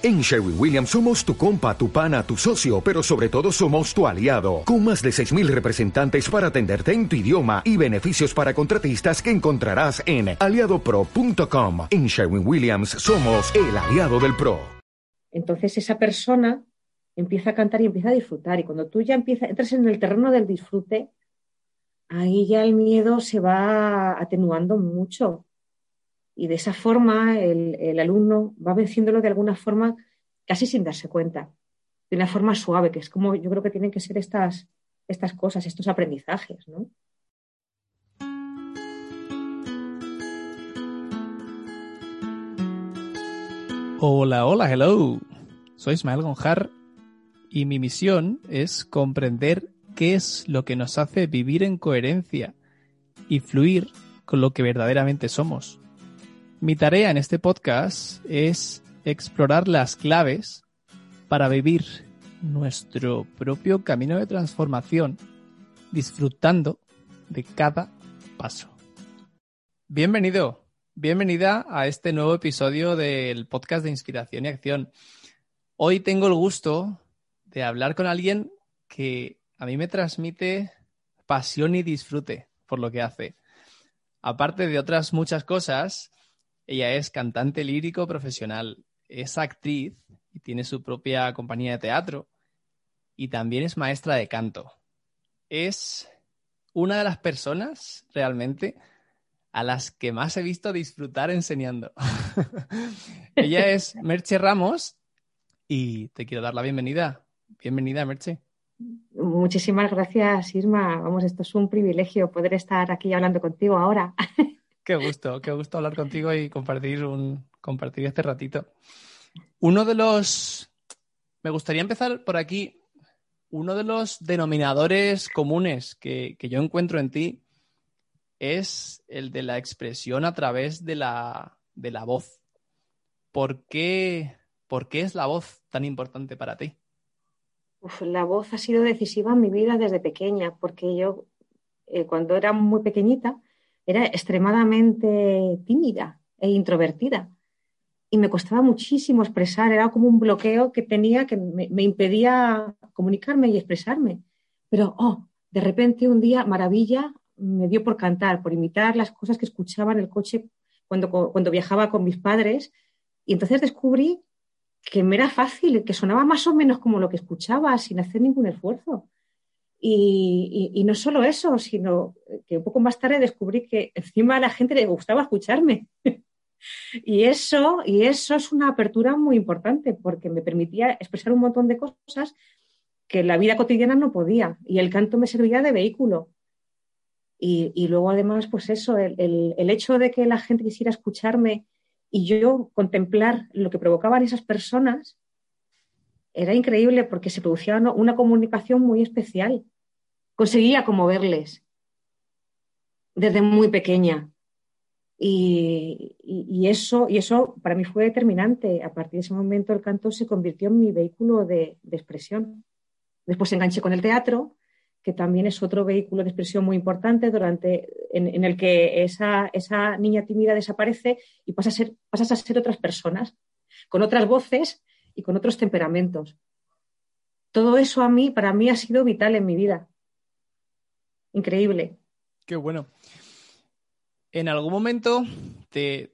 En Sherwin Williams somos tu compa, tu pana, tu socio, pero sobre todo somos tu aliado, con más de 6.000 representantes para atenderte en tu idioma y beneficios para contratistas que encontrarás en aliadopro.com. En Sherwin Williams somos el aliado del PRO. Entonces esa persona empieza a cantar y empieza a disfrutar y cuando tú ya empiezas, entras en el terreno del disfrute, ahí ya el miedo se va atenuando mucho y de esa forma el, alumno va venciéndolo de alguna forma casi sin darse cuenta, de una forma suave, que es como yo creo que tienen que ser estas, estas cosas, estos aprendizajes. Hola, hola, hello. Soy Ismael Gonjar y mi misión es comprender qué es lo que nos hace vivir en coherencia y fluir con lo que verdaderamente somos. Mi tarea en este podcast es explorar las claves para vivir nuestro propio camino de transformación, disfrutando de cada paso. Bienvenido, bienvenida a este nuevo episodio del podcast de Inspiración y Acción. Hoy tengo el gusto de hablar con alguien que a mí me transmite pasión y disfrute por lo que hace. Aparte de otras muchas cosas, ella es cantante lírico profesional, es actriz y tiene su propia compañía de teatro y también es maestra de canto. Es una de las personas realmente a las que más he visto disfrutar enseñando. Ella es Merche Ramos y te quiero dar la bienvenida. Bienvenida, Merche. Muchísimas gracias, Irma. Vamos, esto es un privilegio poder estar aquí hablando contigo ahora. Qué gusto, qué gusto hablar contigo y compartir un compartir este ratito. Uno de los me gustaría empezar por aquí. Uno de los denominadores comunes que, yo encuentro en ti es el de la expresión a través de la, de la voz. ¿Por qué, ¿Por qué es la voz tan importante para ti? la voz ha sido decisiva en mi vida desde pequeña, porque yo eh, cuando era muy pequeñita era extremadamente tímida e introvertida y me costaba muchísimo expresar, era como un bloqueo que tenía que me, impedía comunicarme y expresarme. Pero, oh, de repente un día, maravilla, me dio por cantar, por imitar las cosas que escuchaba en el coche cuando, cuando viajaba con mis padres. Y entonces descubrí que me era fácil, que sonaba más o menos como lo que escuchaba, sin hacer ningún esfuerzo. Y, no solo eso, sino que un poco más tarde descubrí que encima a la gente le gustaba escucharme. y, eso, y eso es una apertura muy importante porque me permitía expresar un montón de cosas que la vida cotidiana no podía. Y el canto me servía de vehículo. Y, luego además, pues eso, el, el, hecho de que la gente quisiera escucharme y yo contemplar lo que provocaban esas personas, era increíble porque se producía una comunicación muy especial. Conseguía verles desde muy pequeña. Y, eso, y eso para mí fue determinante. A partir de ese momento el canto se convirtió en mi vehículo de, expresión. Después enganché con el teatro, que también es otro vehículo de expresión muy importante durante, en, el que esa, esa, niña tímida desaparece y pasa a ser, pasas a ser otras personas, con otras voces y con otros temperamentos. Todo eso a mí, para mí, ha sido vital en mi vida. Increíble. Qué bueno. En algún momento te,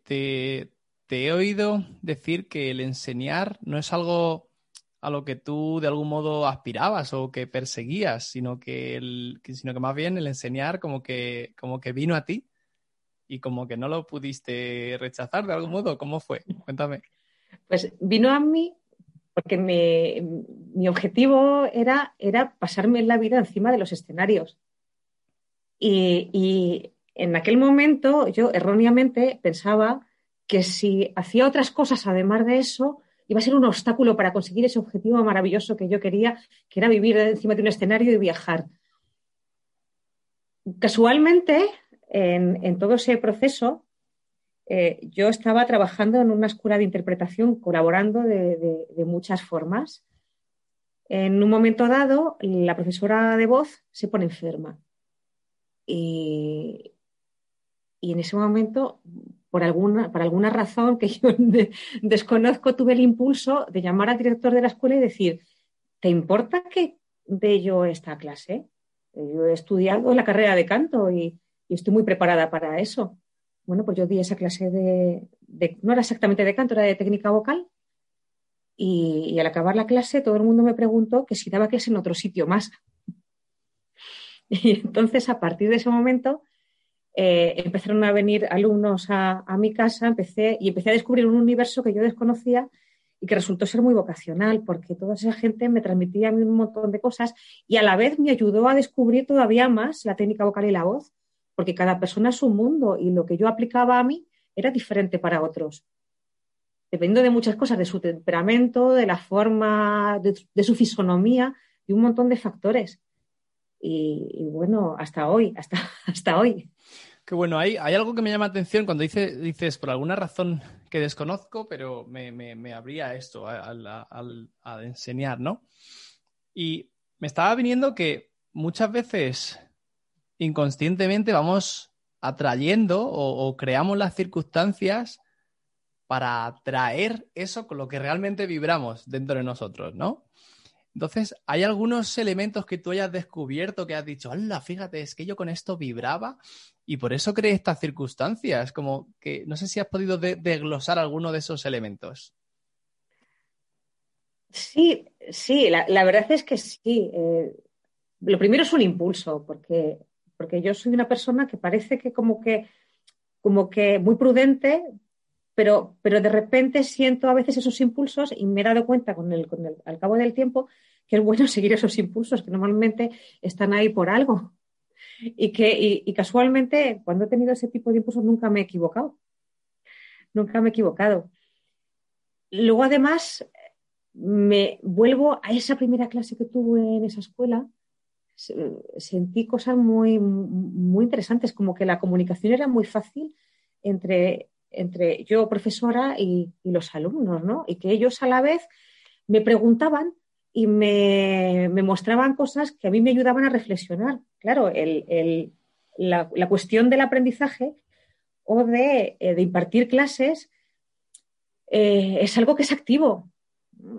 he oído decir que el enseñar no es algo a lo que tú de algún modo aspirabas o que perseguías, sino que, el, sino que más bien el enseñar como que, como que vino a ti y como que no lo pudiste rechazar de algún modo. ¿Cómo fue? Cuéntame. Pues vino a mí porque mi objetivo era, era pasarme la vida encima de los escenarios. Y, en aquel momento yo erróneamente pensaba que si hacía otras cosas además de eso, iba a ser un obstáculo para conseguir ese objetivo maravilloso que yo quería, que era vivir encima de un escenario y viajar. Casualmente, en todo ese proceso, eh, yo estaba trabajando en una escuela de interpretación, colaborando de, muchas formas. En un momento dado, la profesora de voz se pone enferma. Y, en ese momento, por alguna, alguna razón que yo desconozco, tuve el impulso de llamar al director de la escuela y decir, ¿te importa que de yo esta clase? Yo he estudiado la carrera de canto y, estoy muy preparada para eso. Bueno, pues yo di esa clase de, no era exactamente de canto, era de técnica vocal. Y, al acabar la clase todo el mundo me preguntó que si daba clase en otro sitio más. Y entonces, a partir de ese momento, eh, empezaron a venir alumnos a, a, mi casa empecé, y empecé a descubrir un universo que yo desconocía y que resultó ser muy vocacional, porque toda esa gente me transmitía a mí un montón de cosas y a la vez me ayudó a descubrir todavía más la técnica vocal y la voz, porque cada persona es un mundo y lo que yo aplicaba a mí era diferente para otros. Dependiendo de muchas cosas, de su temperamento, de la forma, de, su fisonomía, y un montón de factores. Y, bueno, hasta hoy, hasta, hasta hoy. Qué bueno, hay, hay algo que me llama atención cuando dice, dices, por alguna razón que desconozco, pero me, me, abría esto al, enseñar, ¿no? Y me estaba viniendo que muchas veces inconscientemente vamos atrayendo o, creamos las circunstancias para atraer eso con lo que realmente vibramos dentro de nosotros, ¿no? Entonces, ¿hay algunos elementos que tú hayas descubierto que has dicho, ¡hala! Fíjate, es que yo con esto vibraba y por eso creé estas circunstancias. Como que no sé si has podido desglosar alguno de esos elementos. Sí, sí, la, verdad es que sí. Eh, lo primero es un impulso, porque, porque yo soy una persona que parece que como que, como que muy prudente, pero, pero de repente siento a veces esos impulsos y me he dado cuenta con el, con el, al cabo del tiempo que es bueno seguir esos impulsos que normalmente están ahí por algo y que y, casualmente cuando he tenido ese tipo de impulsos nunca me he equivocado. Nunca me he equivocado. Luego además me vuelvo a esa primera clase que tuve en esa escuela. Sentí cosas muy, muy interesantes, como que la comunicación era muy fácil entre, entre yo, profesora, y, y los alumnos, ¿no? Y que ellos a la vez me preguntaban y me, mostraban cosas que a mí me ayudaban a reflexionar. Claro, la, cuestión del aprendizaje o de, eh, impartir clases eh, es algo que es activo.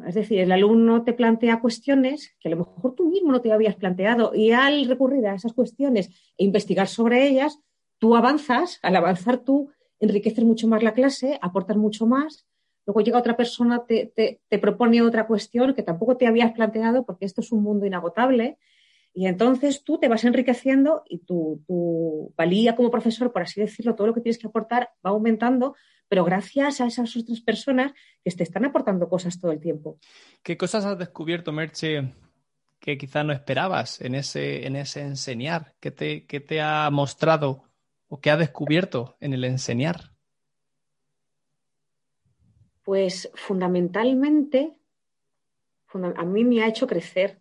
Es decir, el alumno te plantea cuestiones que a lo mejor tú mismo no te habías planteado y al recurrir a esas cuestiones e investigar sobre ellas, tú avanzas, al avanzar tú enriqueces mucho más la clase, aportas mucho más luego llega otra persona, te, te, propone otra cuestión que tampoco te habías planteado porque esto es un mundo inagotable. Y entonces tú te vas enriqueciendo y tu, tu, valía como profesor, por así decirlo, todo lo que tienes que aportar va aumentando, pero gracias a esas otras personas que te están aportando cosas todo el tiempo. ¿Qué cosas has descubierto, Merche, que quizá no esperabas en ese, en ese enseñar? ¿Qué te, qué te ha mostrado o qué ha descubierto en el enseñar? Pues fundamentalmente, a mí me ha hecho crecer.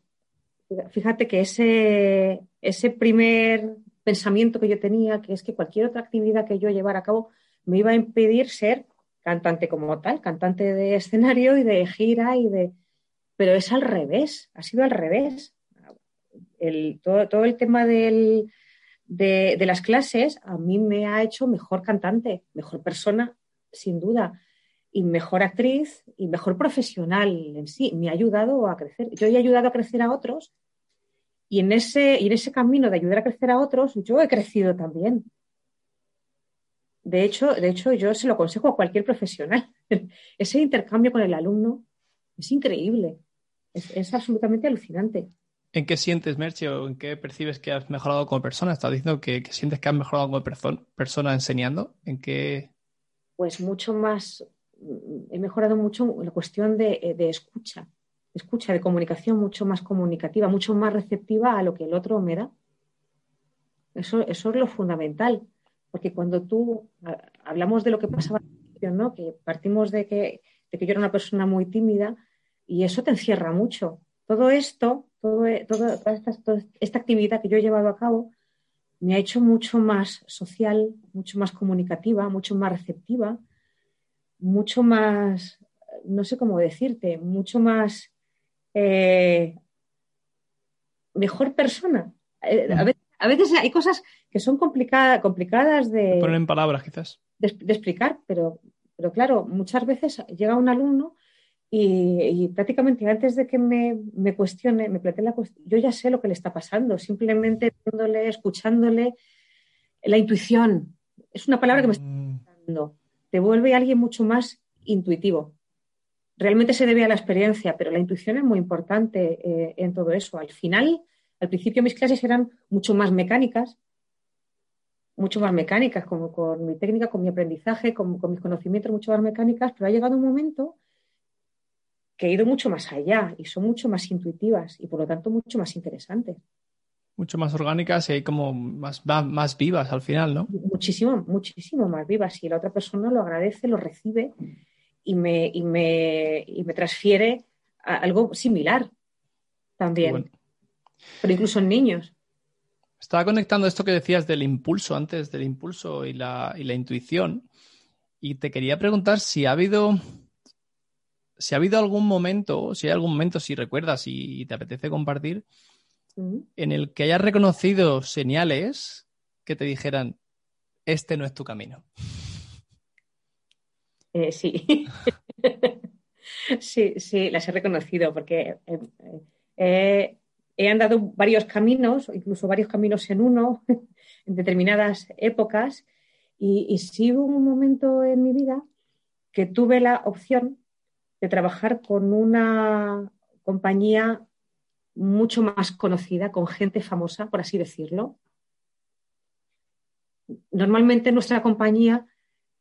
Fíjate que ese, ese primer pensamiento que yo tenía, que es que cualquier otra actividad que yo llevara a cabo me iba a impedir ser cantante como tal, cantante de escenario y de gira y de... Pero es al revés, ha sido al revés. El, todo, el tema de, de las clases a mí me ha hecho mejor cantante, mejor persona, sin duda y mejor actriz y mejor profesional en sí. Me ha ayudado a crecer. Yo he ayudado a crecer a otros y en ese, y en ese camino de ayudar a crecer a otros, yo he crecido también. De hecho, de hecho, yo se lo aconsejo a cualquier profesional. Ese intercambio con el alumno es increíble. Es, absolutamente alucinante. ¿En qué sientes, Merche, o en qué percibes que has mejorado como persona? ¿Estás diciendo que, sientes que has mejorado como persona enseñando? ¿En qué? Pues mucho más, he mejorado mucho la cuestión de, escucha, escucha, de comunicación mucho más comunicativa, mucho más receptiva a lo que el otro me da. Eso, eso es lo fundamental, porque cuando tú hablamos de lo que pasaba, ¿no? que partimos de que, de que yo era una persona muy tímida y eso te encierra mucho. Todo esto, todo, toda, esta, toda esta actividad que yo he llevado a cabo, me ha hecho mucho más social, mucho más comunicativa, mucho más receptiva, mucho más, no sé cómo decirte, mucho más eh, mejor persona. Eh, a, a veces hay cosas que son complicadas, complicadas de... Poner en palabras, quizás. De, explicar, pero, pero claro, muchas veces llega un alumno y, prácticamente antes de que me, me cuestione, me plantee la cuestión, yo ya sé lo que le está pasando, simplemente viéndole, escuchándole, la intuición. Es una palabra que me está dando. Mm. Te vuelve alguien mucho más intuitivo. Realmente se debe a la experiencia, pero la intuición es muy importante eh, en todo eso. Al final, al principio mis clases eran mucho más mecánicas, mucho más mecánicas, como con mi técnica, con mi aprendizaje, con, mis conocimientos mucho más mecánicas, pero ha llegado un momento que he ido mucho más allá y son mucho más intuitivas y por lo tanto mucho más interesantes. Mucho más orgánicas y como más, más vivas al final, ¿no? Muchísimo, muchísimo más vivas. Y la otra persona lo agradece, lo recibe y me, y me, y me transfiere a algo similar también pero incluso en niños. Estaba conectando esto que decías del impulso antes, del impulso y la, y la intuición. Y te quería preguntar si ha habido, si ha habido algún momento, si hay algún momento, si recuerdas y te apetece compartir, en el que hayas reconocido señales que te dijeran, este no es tu camino. Eh, sí. sí, sí, las he reconocido porque eh, eh, he andado varios caminos, incluso varios caminos en uno, en determinadas épocas, y, sí hubo un momento en mi vida que tuve la opción de trabajar con una compañía mucho más conocida, con gente famosa, por así decirlo. Normalmente en nuestra compañía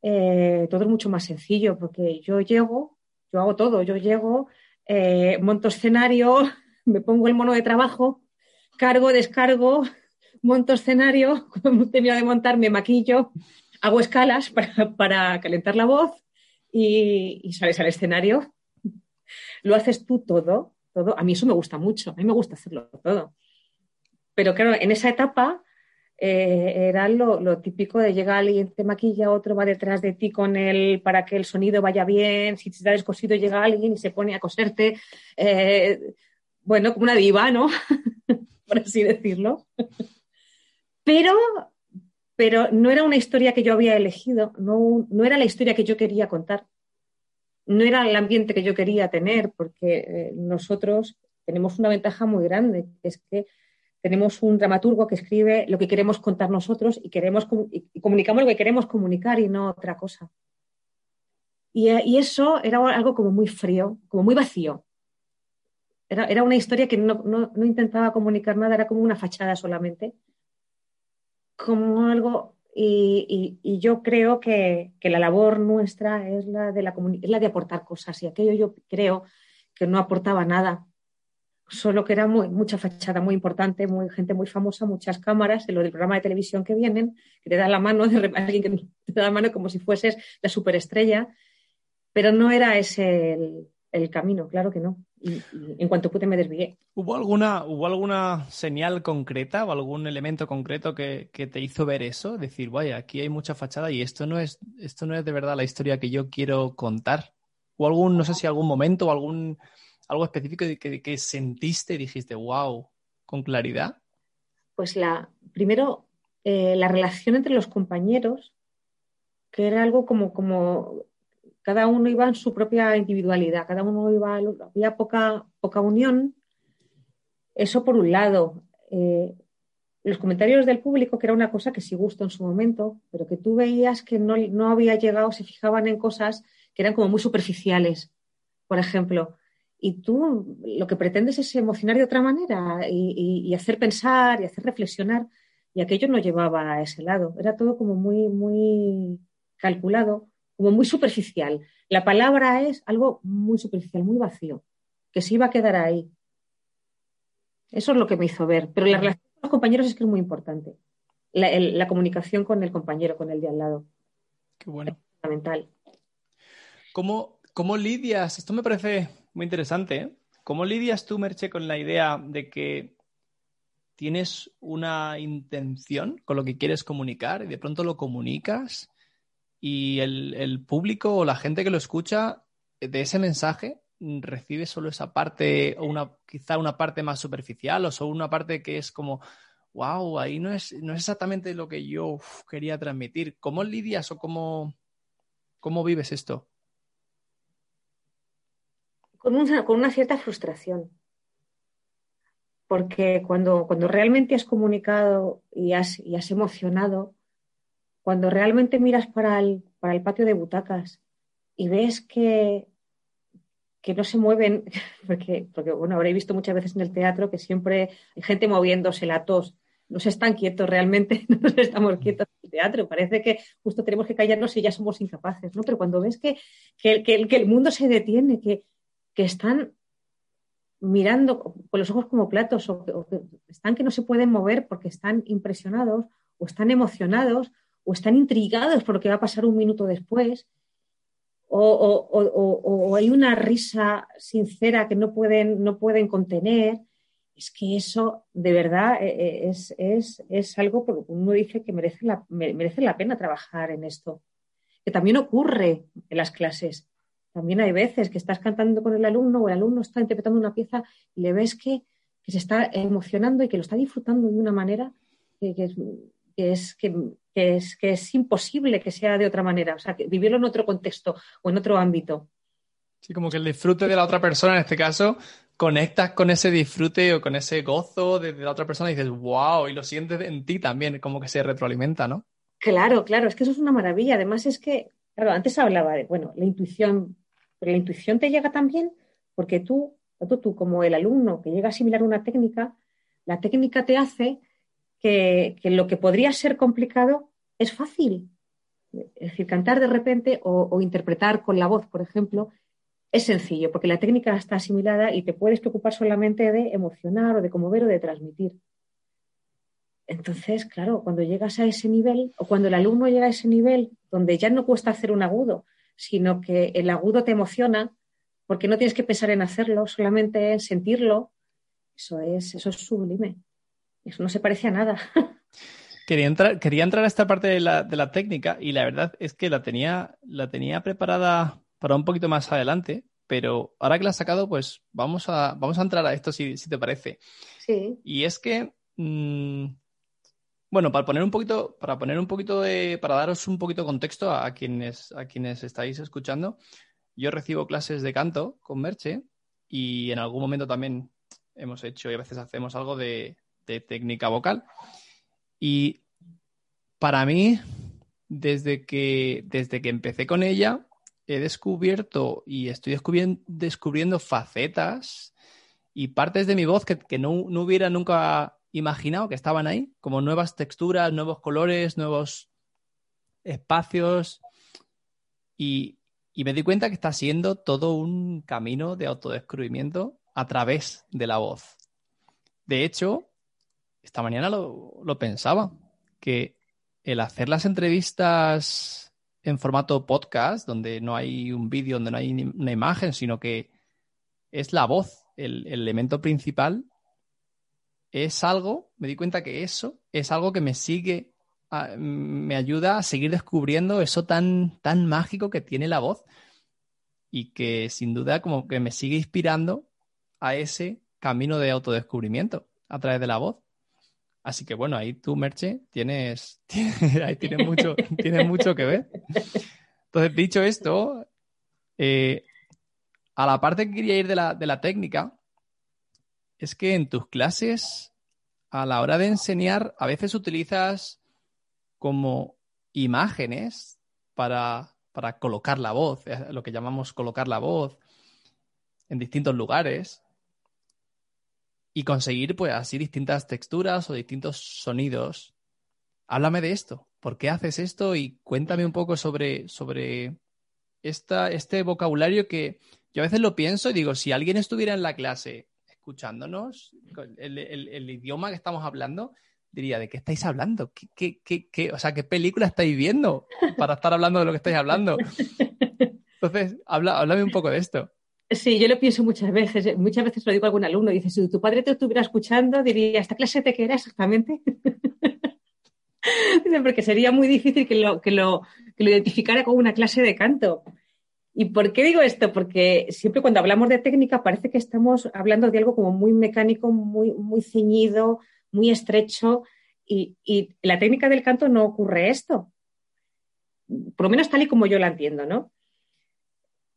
eh, todo es mucho más sencillo, porque yo llego, yo hago todo, yo llego, eh, monto escenario, me pongo el mono de trabajo, cargo, descargo, monto escenario, cuando termino de montar me maquillo, hago escalas para, calentar la voz y, sales al escenario. Lo haces tú todo, todo. A mí eso me gusta mucho, a mí me gusta hacerlo todo. Pero claro, en esa etapa eh, era lo, típico de llegar alguien, te maquilla, otro va detrás de ti con él para que el sonido vaya bien, si te está descosido llega alguien y se pone a coserte. Eh, bueno, como una diva, ¿no? Por así decirlo. Pero, pero no era una historia que yo había elegido, no, no era la historia que yo quería contar, no era el ambiente que yo quería tener, porque eh, nosotros tenemos una ventaja muy grande, es que tenemos un dramaturgo que escribe lo que queremos contar nosotros y, queremos, y comunicamos lo que queremos comunicar y no otra cosa. Y, y, eso era algo como muy frío, como muy vacío. Era, una historia que no, intentaba comunicar nada, era como una fachada solamente. Como algo. Y, yo creo que, la labor nuestra es la, de la, es la de aportar cosas. Y aquello yo creo que no aportaba nada. Solo que era muy, mucha fachada muy importante, muy, gente muy famosa, muchas cámaras, en lo del programa de televisión que vienen, que te da la mano, de alguien que te da la mano como si fueses la superestrella, pero no era ese el camino, claro que no y, en cuanto pude me desvié. ¿Hubo alguna, ¿Hubo alguna señal concreta o algún elemento concreto que, te hizo ver eso? Decir, vaya, aquí hay mucha fachada y esto no es, esto no es de verdad la historia que yo quiero contar. ¿O algún, no sé si algún momento o algún algo específico que, que sentiste y dijiste, wow, con claridad? Pues la, primero, eh, la relación entre los compañeros, que era algo como, como cada uno iba en su propia individualidad, cada uno iba, había poca, poca unión. Eso por un lado. Eh, los comentarios del público, que era una cosa que sí gustó en su momento, pero que tú veías que no, no había llegado, se fijaban en cosas que eran como muy superficiales, por ejemplo. Y tú lo que pretendes es emocionar de otra manera y, y hacer pensar y hacer reflexionar. Y aquello no llevaba a ese lado. Era todo como muy, muy calculado como muy superficial. La palabra es algo muy superficial, muy vacío, que se iba a quedar ahí. Eso es lo que me hizo ver. Pero la relación con los compañeros es que es muy importante. La, comunicación con el compañero, con el de al lado. Qué bueno. Es fundamental. ¿Cómo, ¿Cómo, lidias? Esto me parece muy interesante. ¿eh? ¿Cómo lidias tú, Merche, con la idea de que tienes una intención con lo que quieres comunicar y de pronto lo comunicas y el, público o la gente que lo escucha de ese mensaje recibe solo esa parte o una quizá una parte más superficial o solo una parte que es como wow, ahí no es, no es exactamente lo que yo quería transmitir. ¿Cómo lidias o cómo, cómo vives esto? Con una, con una cierta frustración. Porque cuando, cuando realmente has comunicado y has, y has emocionado, cuando realmente miras para el, para el patio de butacas y ves que, que no se mueven, porque, porque bueno, habréis visto muchas veces en el teatro que siempre hay gente moviéndose la tos no se están quietos realmente, no estamos quietos en el teatro. Parece que justo tenemos que callarnos y ya somos incapaces, ¿no? Pero cuando ves que, que, el mundo se detiene, que, están mirando con los ojos como platos, o, que están que no se pueden mover porque están impresionados, o están emocionados, o están intrigados por lo que va a pasar un minuto después, o, hay una risa sincera que no pueden, no pueden contener es que eso de verdad eh, eh, es, algo que uno dice que merece la, merece la pena trabajar en esto. Que también ocurre en las clases. También hay veces que estás cantando con el alumno o el alumno está interpretando una pieza y le ves que, se está emocionando y que lo está disfrutando de una manera es, que, es, que es imposible que sea de otra manera. O sea, que vivirlo en otro contexto o en otro ámbito. Sí, como que el disfrute de la otra persona en este caso conectas con ese disfrute o con ese gozo de, la otra persona y dices, wow, y lo sientes en ti también, como que se retroalimenta, ¿no? Claro, claro, es que eso es una maravilla. Además es que, claro, antes hablaba de, bueno, la intuición, pero la intuición te llega también porque tú, tanto tú como el alumno que llega a asimilar una técnica, la técnica te hace que, lo que podría ser complicado es fácil. Es decir, cantar de repente o interpretar con la voz, por ejemplo, es sencillo, porque la técnica está asimilada y te puedes preocupar solamente de emocionar o de conmover o de transmitir. Entonces, claro, cuando llegas a ese nivel o cuando el alumno llega a ese nivel donde ya no cuesta hacer un agudo, sino que el agudo te emociona porque no tienes que pensar en hacerlo, solamente en sentirlo, eso es, eso es sublime. Eso no se parece a nada. Quería entrar, quería entrar a esta parte de la, de la técnica y la verdad es que la tenía, la tenía preparada para un poquito más adelante, pero ahora que la has sacado, pues vamos a, vamos a entrar a esto si, te parece. Sí. Y es que, mm, bueno, para poner un poquito, para poner un poquito de, para daros un poquito de contexto a, quienes, a quienes estáis escuchando, yo recibo clases de canto con Merche y en algún momento también hemos hecho y a veces hacemos algo de, de técnica vocal. Y para mí, desde que, desde que empecé con ella, he descubierto y estoy descubriendo, facetas y partes de mi voz que, no, hubiera nunca imaginado que estaban ahí, como nuevas texturas, nuevos colores, nuevos espacios. Y, y me di cuenta que está siendo todo un camino de autodescubrimiento a través de la voz. De hecho, esta mañana lo, pensaba, que el hacer las entrevistas en formato podcast, donde no hay un vídeo, donde no hay una imagen, sino que es la voz el, elemento principal, es algo, me di cuenta que eso es algo que me sigue, me ayuda a seguir descubriendo eso tan, tan mágico que tiene la voz y que sin duda como que me sigue inspirando a ese camino de autodescubrimiento a través de la voz. Así que bueno, ahí tú, Merche, tienes, ahí tienes mucho, tienes mucho que ver. Entonces, dicho esto, eh, a la parte que quería ir de la, de la técnica, es que en tus clases, a la hora de enseñar, a veces utilizas como imágenes para, para colocar la voz, lo que llamamos colocar la voz en distintos lugares y conseguir pues así distintas texturas o distintos sonidos. Háblame de esto. ¿Por qué haces esto? Y cuéntame un poco sobre, sobre esta, este vocabulario que yo a veces lo pienso y digo, si alguien estuviera en la clase escuchándonos, el, idioma que estamos hablando, diría, ¿de qué estáis hablando? ¿Qué, qué, qué, o sea, ¿qué película estáis viendo para estar hablando de lo que estáis hablando? Entonces, habla, háblame un poco de esto. Sí, yo lo pienso muchas veces. Muchas veces lo digo a algún alumno. Dice, si tu padre te estuviera escuchando, diría, ¿esta clase te qué era exactamente? porque sería muy difícil que lo, que, lo, que lo identificara como una clase de canto. ¿Y por qué digo esto? Porque siempre cuando hablamos de técnica parece que estamos hablando de algo como muy mecánico, muy, muy ceñido, muy estrecho y la técnica del canto no ocurre esto. Por lo menos tal y como yo la entiendo, ¿no?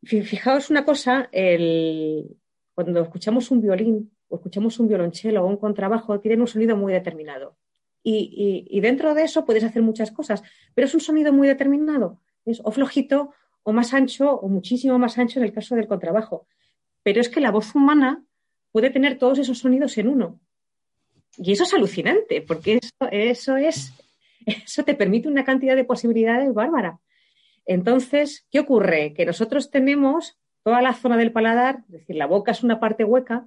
Fijaos una cosa, el, cuando escuchamos un violín o escuchamos un violonchelo o un contrabajo, tienen un sonido muy determinado. Y, dentro de eso puedes hacer muchas cosas, pero es un sonido muy determinado. Es o flojito o más ancho o muchísimo más ancho en el caso del contrabajo. Pero es que la voz humana puede tener todos esos sonidos en uno. Y eso es alucinante, porque eso, eso es, eso te permite una cantidad de posibilidades bárbara. Entonces, ¿qué ocurre? Que nosotros tenemos toda la zona del paladar, es decir, la boca es una parte hueca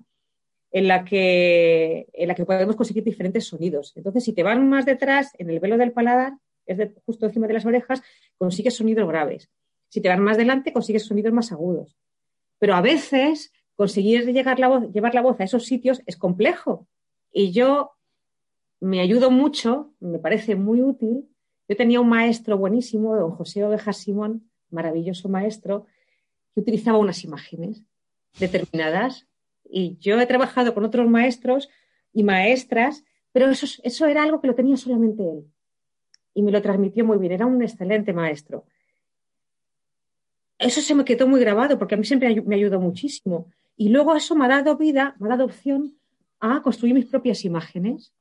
en la que, en la que podemos conseguir diferentes sonidos. Entonces, si te van más detrás, en el velo del paladar, es justo encima de las orejas, consigues sonidos graves. Si te van más delante, consigues sonidos más agudos. Pero a veces conseguir llegar la voz, llevar la voz a esos sitios es complejo. Y yo me ayudo mucho, me parece muy útil. Yo tenía un maestro buenísimo, don José Oveja Simón, maravilloso maestro, que utilizaba unas imágenes determinadas y yo he trabajado con otros maestros y maestras, pero eso, eso era algo que lo tenía solamente él. Y me lo transmitió muy bien, era un excelente maestro. Eso se me quedó muy grabado porque a mí siempre me ayudó muchísimo. Y luego eso me ha dado vida, me ha dado opción a construir mis propias imágenes.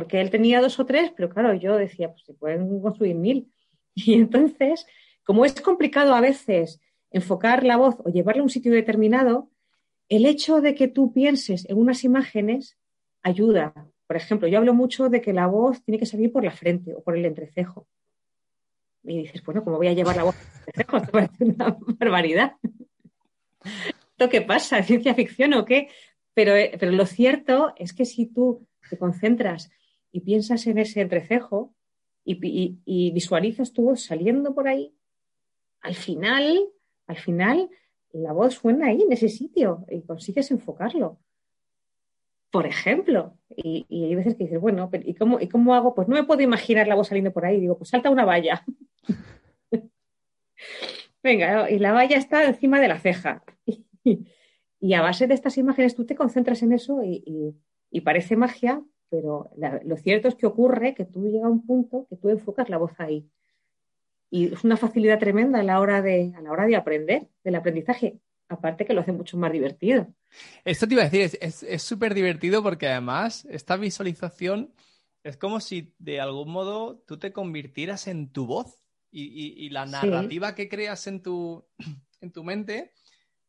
Porque él tenía dos o tres, pero claro, yo decía, pues se pueden construir mil. Y entonces, como es complicado a veces enfocar la voz o llevarla a un sitio determinado, el hecho de que tú pienses en unas imágenes ayuda. Por ejemplo, yo hablo mucho de que la voz tiene que salir por la frente o por el entrecejo. Y dices, bueno, ¿cómo voy a llevar la voz por el entrecejo? Esto parece una barbaridad. ¿Esto qué pasa? ¿Ciencia ficción o qué? Pero, eh, pero lo cierto es que si tú te concentras y piensas en ese entrecejo y, visualizas tu voz saliendo por ahí, al final, al final la voz suena ahí, en ese sitio, y consigues enfocarlo. Por ejemplo, y, hay veces que dices, bueno, ¿y, cómo, ¿y cómo hago? Pues no me puedo imaginar la voz saliendo por ahí. Digo, pues salta una valla. Venga, y la valla está encima de la ceja. y a base de estas imágenes tú te concentras en eso y, parece magia, pero lo cierto es que ocurre que tú llegas a un punto que tú enfocas la voz ahí y es una facilidad tremenda a la hora de, a la hora de aprender, del aprendizaje. Aparte que lo hace mucho más divertido. Esto te iba a decir, es súper divertido porque además esta visualización es como si de algún modo tú te convirtieras en tu voz y, la narrativa que creas en tu, en tu mente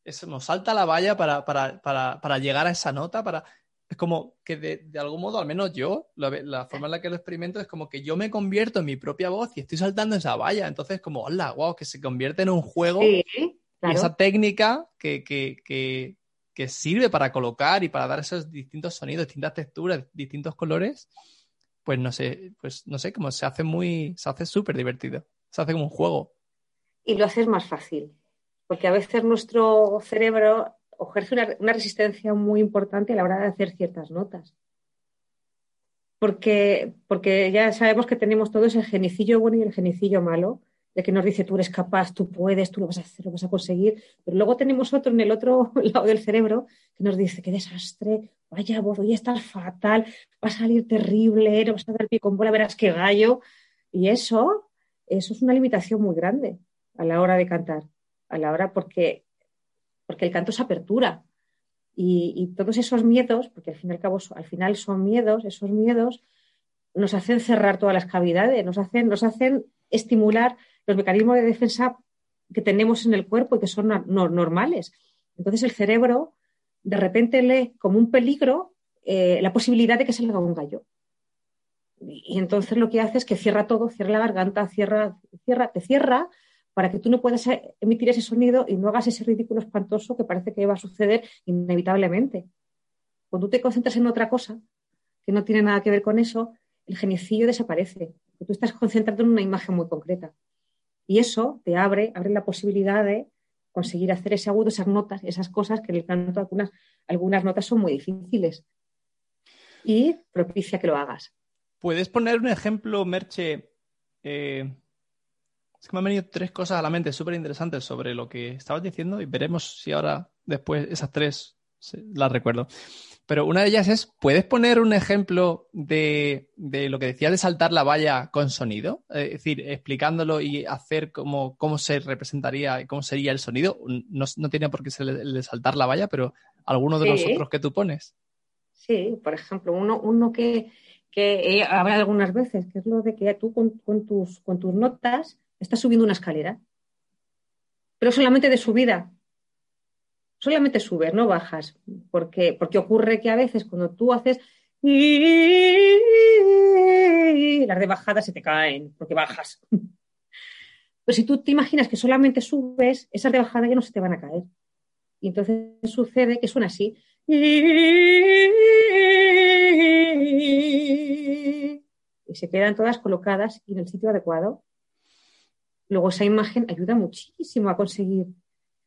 eso nos salta la valla para, para, para, para, llegar a esa nota, para, es como que de, algún modo, al menos yo, la, forma en la que lo experimento es como que yo me convierto en mi propia voz y estoy saltando esa valla. Entonces, como, hola, wow, que se convierte en un juego. Y esa técnica que, que, que, sirve para colocar y para dar esos distintos sonidos, distintas texturas, distintos colores, pues no sé, pues no sé, como se hace muy, se hace súper divertido. Se hace como un juego. Y lo haces más fácil. Porque a veces nuestro cerebro ejerce una, resistencia muy importante a la hora de hacer ciertas notas. Porque, porque ya sabemos que tenemos todo ese genicillo bueno y el genicillo malo, de que nos dice tú eres capaz, tú puedes, tú lo vas a hacer, lo vas a conseguir. Pero luego tenemos otro en el otro lado del cerebro que nos dice qué desastre, vaya voz, hoy estás fatal, va a salir terrible, no vas a dar pie con bola, verás qué gallo. Y eso, eso es una limitación muy grande a la hora de cantar, a la hora porque porque el canto es apertura. Y, todos esos miedos, porque al fin y al cabo al final son miedos, esos miedos nos hacen cerrar todas las cavidades, nos hacen, nos hacen estimular los mecanismos de defensa que tenemos en el cuerpo y que son normales. Entonces el cerebro de repente lee como un peligro eh, la posibilidad de que salga un gallo. Y, y, entonces lo que hace es que cierra todo, cierra la garganta, cierra, cierra, te cierra para que tú no puedas emitir ese sonido y no hagas ese ridículo espantoso que parece que va a suceder inevitablemente. Cuando tú te concentras en otra cosa que no tiene nada que ver con eso, el genicillo desaparece. Tú estás concentrado en una imagen muy concreta. Y eso te abre, abre la posibilidad de conseguir hacer ese agudo, esas notas, esas cosas que en el canto algunas, algunas notas son muy difíciles. Y propicia que lo hagas. ¿Puedes poner un ejemplo, Merche, eh, es que me han venido tres cosas a la mente súper interesantes sobre lo que estabas diciendo y veremos si ahora después esas tres la recuerdo. Pero una de ellas es, ¿puedes poner un ejemplo de, lo que decías de saltar la valla con sonido? Es decir, explicándolo y hacer cómo, cómo se representaría y cómo sería el sonido. No, no tiene por qué ser el de saltar la valla, pero alguno de los otros que tú pones. Sí, por ejemplo, uno, uno que, que habrá algunas veces, que es lo de que tú con, tus, con tus notas estás subiendo una escalera, pero solamente de subida. Solamente subes, no bajas, porque, porque ocurre que a veces cuando tú haces las de bajada se te caen porque bajas. Pero si tú te imaginas que solamente subes, esas de bajada ya no se te van a caer. Y entonces sucede que suena así. Y se quedan todas colocadas en el sitio adecuado. Luego esa imagen ayuda muchísimo a conseguir,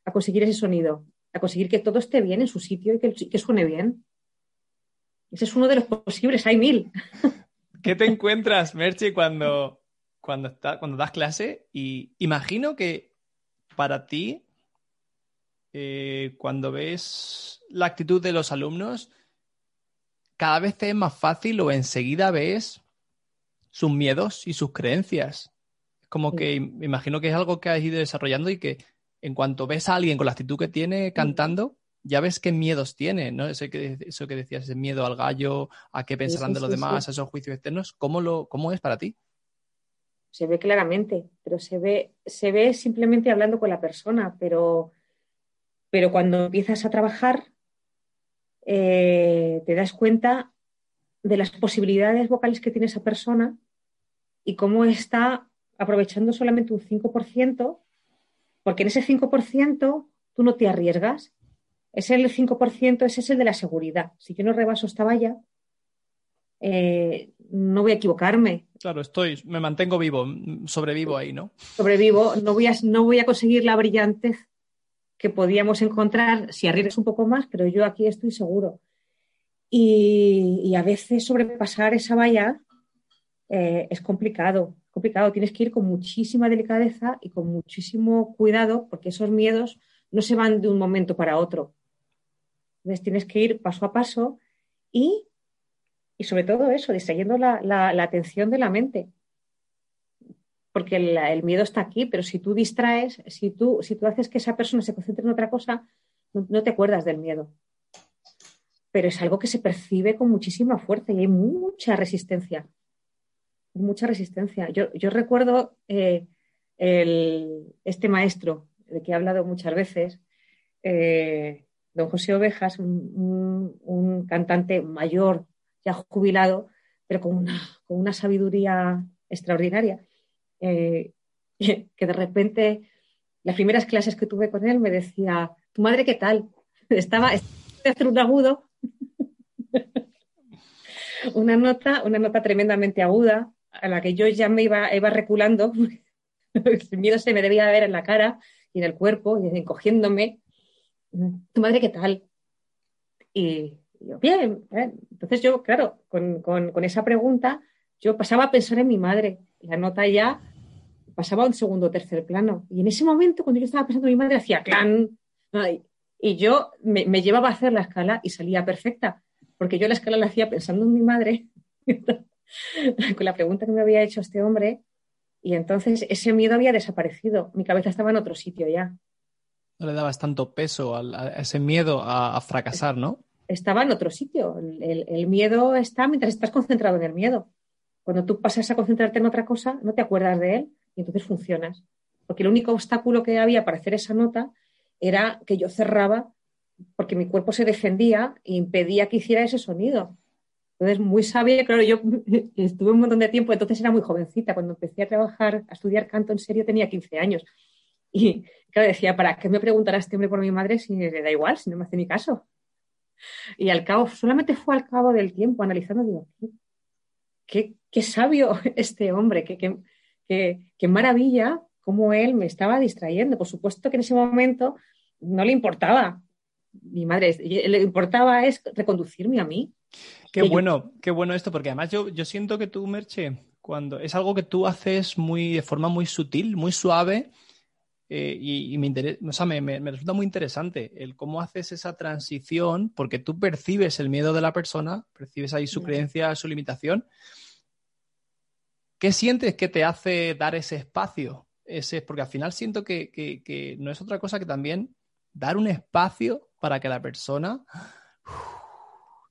a conseguir ese sonido, a conseguir que todo esté bien en su sitio y que, suene bien. Ese es uno de los posibles, hay mil. ¿Qué te encuentras, Merchi, cuando, cuando, cuando das clase? Y imagino que para ti eh, cuando ves la actitud de los alumnos, cada vez es más fácil o enseguida ves sus miedos y sus creencias. Como que me imagino que es algo que has ido desarrollando y que en cuanto ves a alguien con la actitud que tiene cantando, ya ves qué miedos tiene, ¿no? Eso que, eso que decías, ese miedo al gallo, a qué pensarán de los demás, a esos juicios externos, ¿cómo, lo, ¿cómo es para ti? Se ve claramente, pero se ve, se ve simplemente hablando con la persona, pero pero cuando empiezas a trabajar, eh, te das cuenta de las posibilidades vocales que tiene esa persona y cómo está aprovechando solamente un 5%, porque en ese 5% tú no te arriesgas. Ese el 5%, ese es el de la seguridad. Si yo no rebaso esta valla, eh, no voy a equivocarme. Claro, estoy, me mantengo vivo, sobrevivo ahí, ¿no? Sobrevivo, no voy a, no voy a conseguir la brillantez que podíamos encontrar si arriesgas un poco más, pero yo aquí estoy seguro. Y, a veces sobrepasar esa valla eh, es complicado, complicado. Tienes que ir con muchísima delicadeza y con muchísimo cuidado porque esos miedos no se van de un momento para otro. Entonces tienes que ir paso a paso y, y sobre todo eso, distrayendo la, la atención de la mente porque el, miedo está aquí, pero si tú distraes, si tú, si tú haces que esa persona se concentre en otra cosa, no, te acuerdas del miedo. Pero es algo que se percibe con muchísima fuerza y hay mucha resistencia. Mucha resistencia. Yo, recuerdo eh, este maestro de que he hablado muchas veces, eh, don José Ovejas, un, cantante mayor, ya jubilado, pero con una, con una sabiduría extraordinaria eh, que de repente las primeras clases que tuve con él me decía, ¿tu madre qué tal? Estaba, hacer un agudo, una nota, una nota tremendamente aguda, a la que yo ya me iba, iba reculando, el miedo se me debía ver en la cara y en el cuerpo, y encogiéndome. ¿Tu madre qué tal? Y yo, bien. Entonces yo, claro, con, con esa pregunta, yo pasaba a pensar en mi madre. La nota ya pasaba a un segundo o tercer plano. Y en ese momento, cuando yo estaba pensando en mi madre, hacía clan. Y yo me, llevaba a hacer la escala y salía perfecta, porque yo la escala la hacía pensando en mi madre, con la pregunta que me había hecho este hombre, y entonces ese miedo había desaparecido. Mi cabeza estaba en otro sitio ya. No le dabas tanto peso a, ese miedo a, fracasar, ¿no? Estaba en otro sitio. el miedo está mientras estás concentrado en el miedo. Cuando tú pasas a concentrarte en otra cosa, no te acuerdas de él y entonces funcionas. Porque el único obstáculo que había para hacer esa nota era que yo cerraba porque mi cuerpo se defendía e impedía que hiciera ese sonido. Entonces, muy sabia, claro, yo estuve un montón de tiempo, entonces era muy jovencita. Cuando empecé a trabajar, a estudiar canto en serio, tenía 15 años. Y claro, decía, ¿para qué me preguntará este hombre por mi madre si le da igual, si no me hace ni caso? Y al cabo, solamente fue al cabo del tiempo, analizando, digo, qué, qué sabio este hombre, qué, qué, qué, maravilla cómo él me estaba distrayendo. Por supuesto que en ese momento no le importaba mi madre, le importaba es reconducirme a mí. Qué bueno, qué bueno esto, porque además yo, yo siento que tú, Merche, cuando es algo que tú haces muy de forma muy sutil, muy suave, eh, y, me, me, resulta muy interesante el cómo haces esa transición, porque tú percibes el miedo de la persona, percibes ahí su creencia, su limitación. ¿Qué sientes que te hace dar ese espacio? Ese, porque al final siento que, no es otra cosa que también dar un espacio para que la persona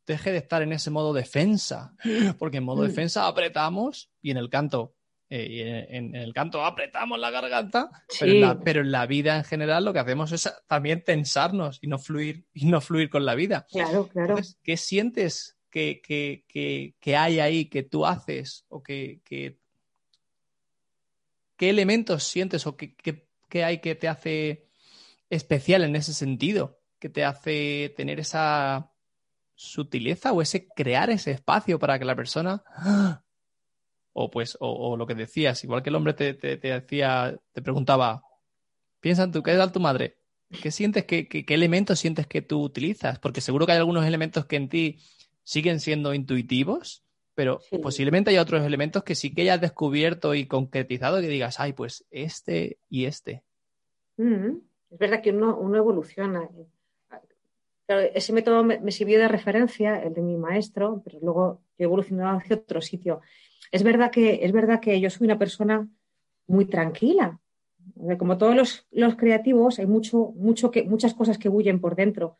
deje de estar en ese modo defensa, porque en modo mm. defensa apretamos y en el canto eh, en, el canto apretamos la garganta, pero, en la, vida en general lo que hacemos es también tensarnos y no fluir, y no fluir con la vida. Claro, claro. ¿Qué sientes que, hay ahí, que tú haces o que, qué elementos sientes o qué, hay que te hace especial en ese sentido, que te hace tener esa sutileza o ese crear ese espacio para que la persona o pues, o, lo que decías, igual que el hombre te, te, decía, te preguntaba, piensa en tu, ¿qué tal tu madre? ¿Qué sientes, qué, qué, elementos sientes que tú utilizas? Porque seguro que hay algunos elementos que en ti siguen siendo intuitivos, pero posiblemente hay otros elementos que sí que hayas descubierto y concretizado que digas, ay, pues este y este. Mm, es verdad que uno, uno evoluciona. Ese método me, me, sirvió de referencia, el de mi maestro, pero luego yo he evolucionado hacia otro sitio. Es verdad que, es verdad que yo soy una persona muy tranquila. Como todos los, creativos, hay mucho, mucho que, muchas cosas que bullen por dentro,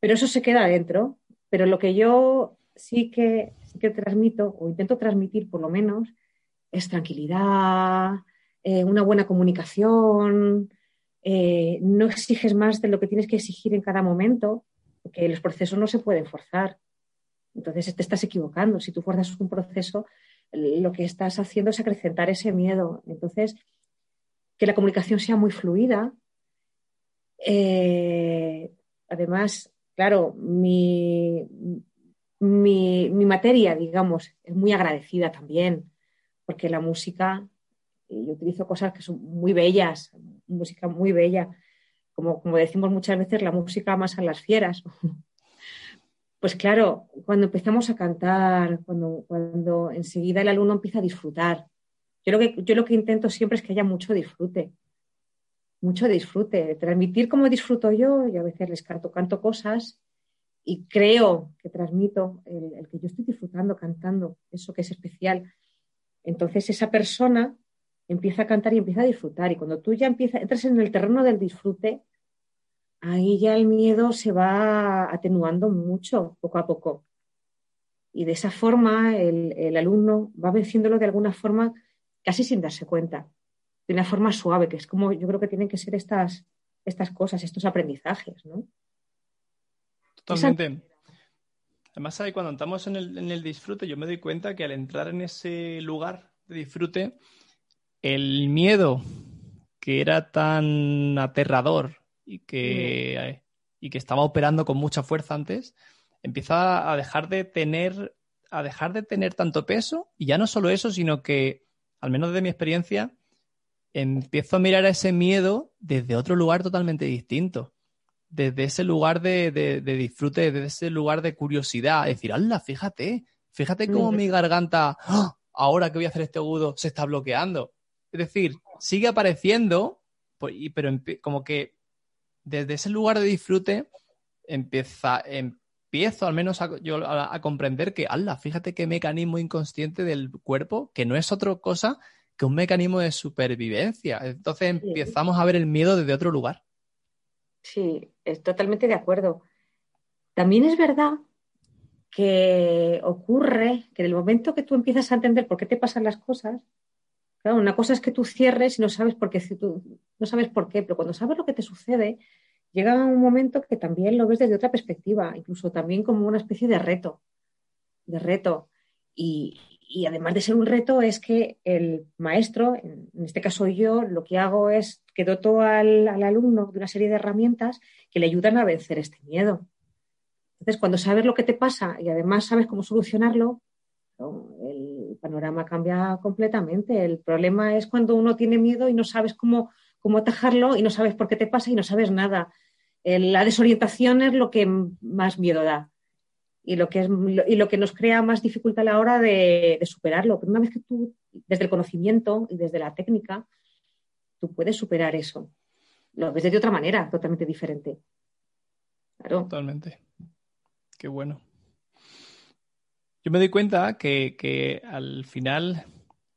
pero eso se queda dentro. Pero lo que yo sí que, que transmito, o intento transmitir por lo menos, es tranquilidad, eh, una buena comunicación, eh, no exiges más de lo que tienes que exigir en cada momento, porque los procesos no se pueden forzar. Entonces te estás equivocando. Si tú fuerzas un proceso, lo que estás haciendo es acrecentar ese miedo. Entonces, que la comunicación sea muy fluida. Eh, además, claro, mi, mi, materia, digamos, es muy agradecida también, porque la música, yo utilizo cosas que son muy bellas, música muy bella. Como, como decimos muchas veces, la música más a las fieras. Pues claro, cuando empezamos a cantar, cuando, cuando enseguida el alumno empieza a disfrutar, yo lo, que, yo lo que intento siempre es que haya mucho disfrute, mucho disfrute, transmitir como disfruto yo, y a veces les canto, canto cosas y creo que transmito el, que yo estoy disfrutando cantando, eso que es especial. Entonces esa persona empieza a cantar y empieza a disfrutar. Y cuando tú ya empiezas, entras en el terreno del disfrute, ahí ya el miedo se va atenuando mucho, poco a poco. Y de esa forma el, alumno va venciéndolo de alguna forma casi sin darse cuenta, de una forma suave, que es como yo creo que tienen que ser estas, estas cosas, estos aprendizajes, ¿no? Totalmente. Además, ahí cuando estamos en el, en el disfrute, yo me doy cuenta que al entrar en ese lugar de disfrute, el miedo que era tan aterrador y que, y que estaba operando con mucha fuerza antes, empieza a dejar de tener a dejar de tener tanto peso y ya no solo eso, sino que, al menos desde mi experiencia, empiezo a mirar a ese miedo desde otro lugar totalmente distinto. Desde ese lugar de, de, disfrute, desde ese lugar de curiosidad. decir, ¡hala! Fíjate, fíjate cómo mi garganta, ¡ah! ahora que voy a hacer este agudo, se está bloqueando. Es decir, sigue apareciendo, pues, pero como que desde ese lugar de disfrute empieza, empiezo al menos a, yo a, comprender que, ala, fíjate qué mecanismo inconsciente del cuerpo, que no es otra cosa que un mecanismo de supervivencia. Entonces empezamos a ver el miedo desde otro lugar. Sí, es totalmente de acuerdo. También es verdad que ocurre que en el momento que tú empiezas a entender por qué te pasan las cosas, Claro, una cosa es que tú cierres y no sabes por qué, no sabes por qué, pero cuando sabes lo que te sucede, llega un momento que también lo ves desde otra perspectiva, incluso también como una especie de reto, de reto. Y, además de ser un reto es que el maestro, en, este caso yo, lo que hago es que doto al, al, alumno de una serie de herramientas que le ayudan a vencer este miedo. Entonces, cuando sabes lo que te pasa y además sabes cómo solucionarlo, panorama cambia completamente. El problema es cuando uno tiene miedo y no sabes cómo, cómo atajarlo y no sabes por qué te pasa y no sabes nada. La desorientación es lo que más miedo da y lo que, es, y lo que nos crea más dificultad a la hora de, superarlo. Pero una vez que tú, desde el conocimiento y desde la técnica, tú puedes superar eso. Lo ves de otra manera, totalmente diferente. Totalmente. Qué bueno. Yo me doy cuenta que, al final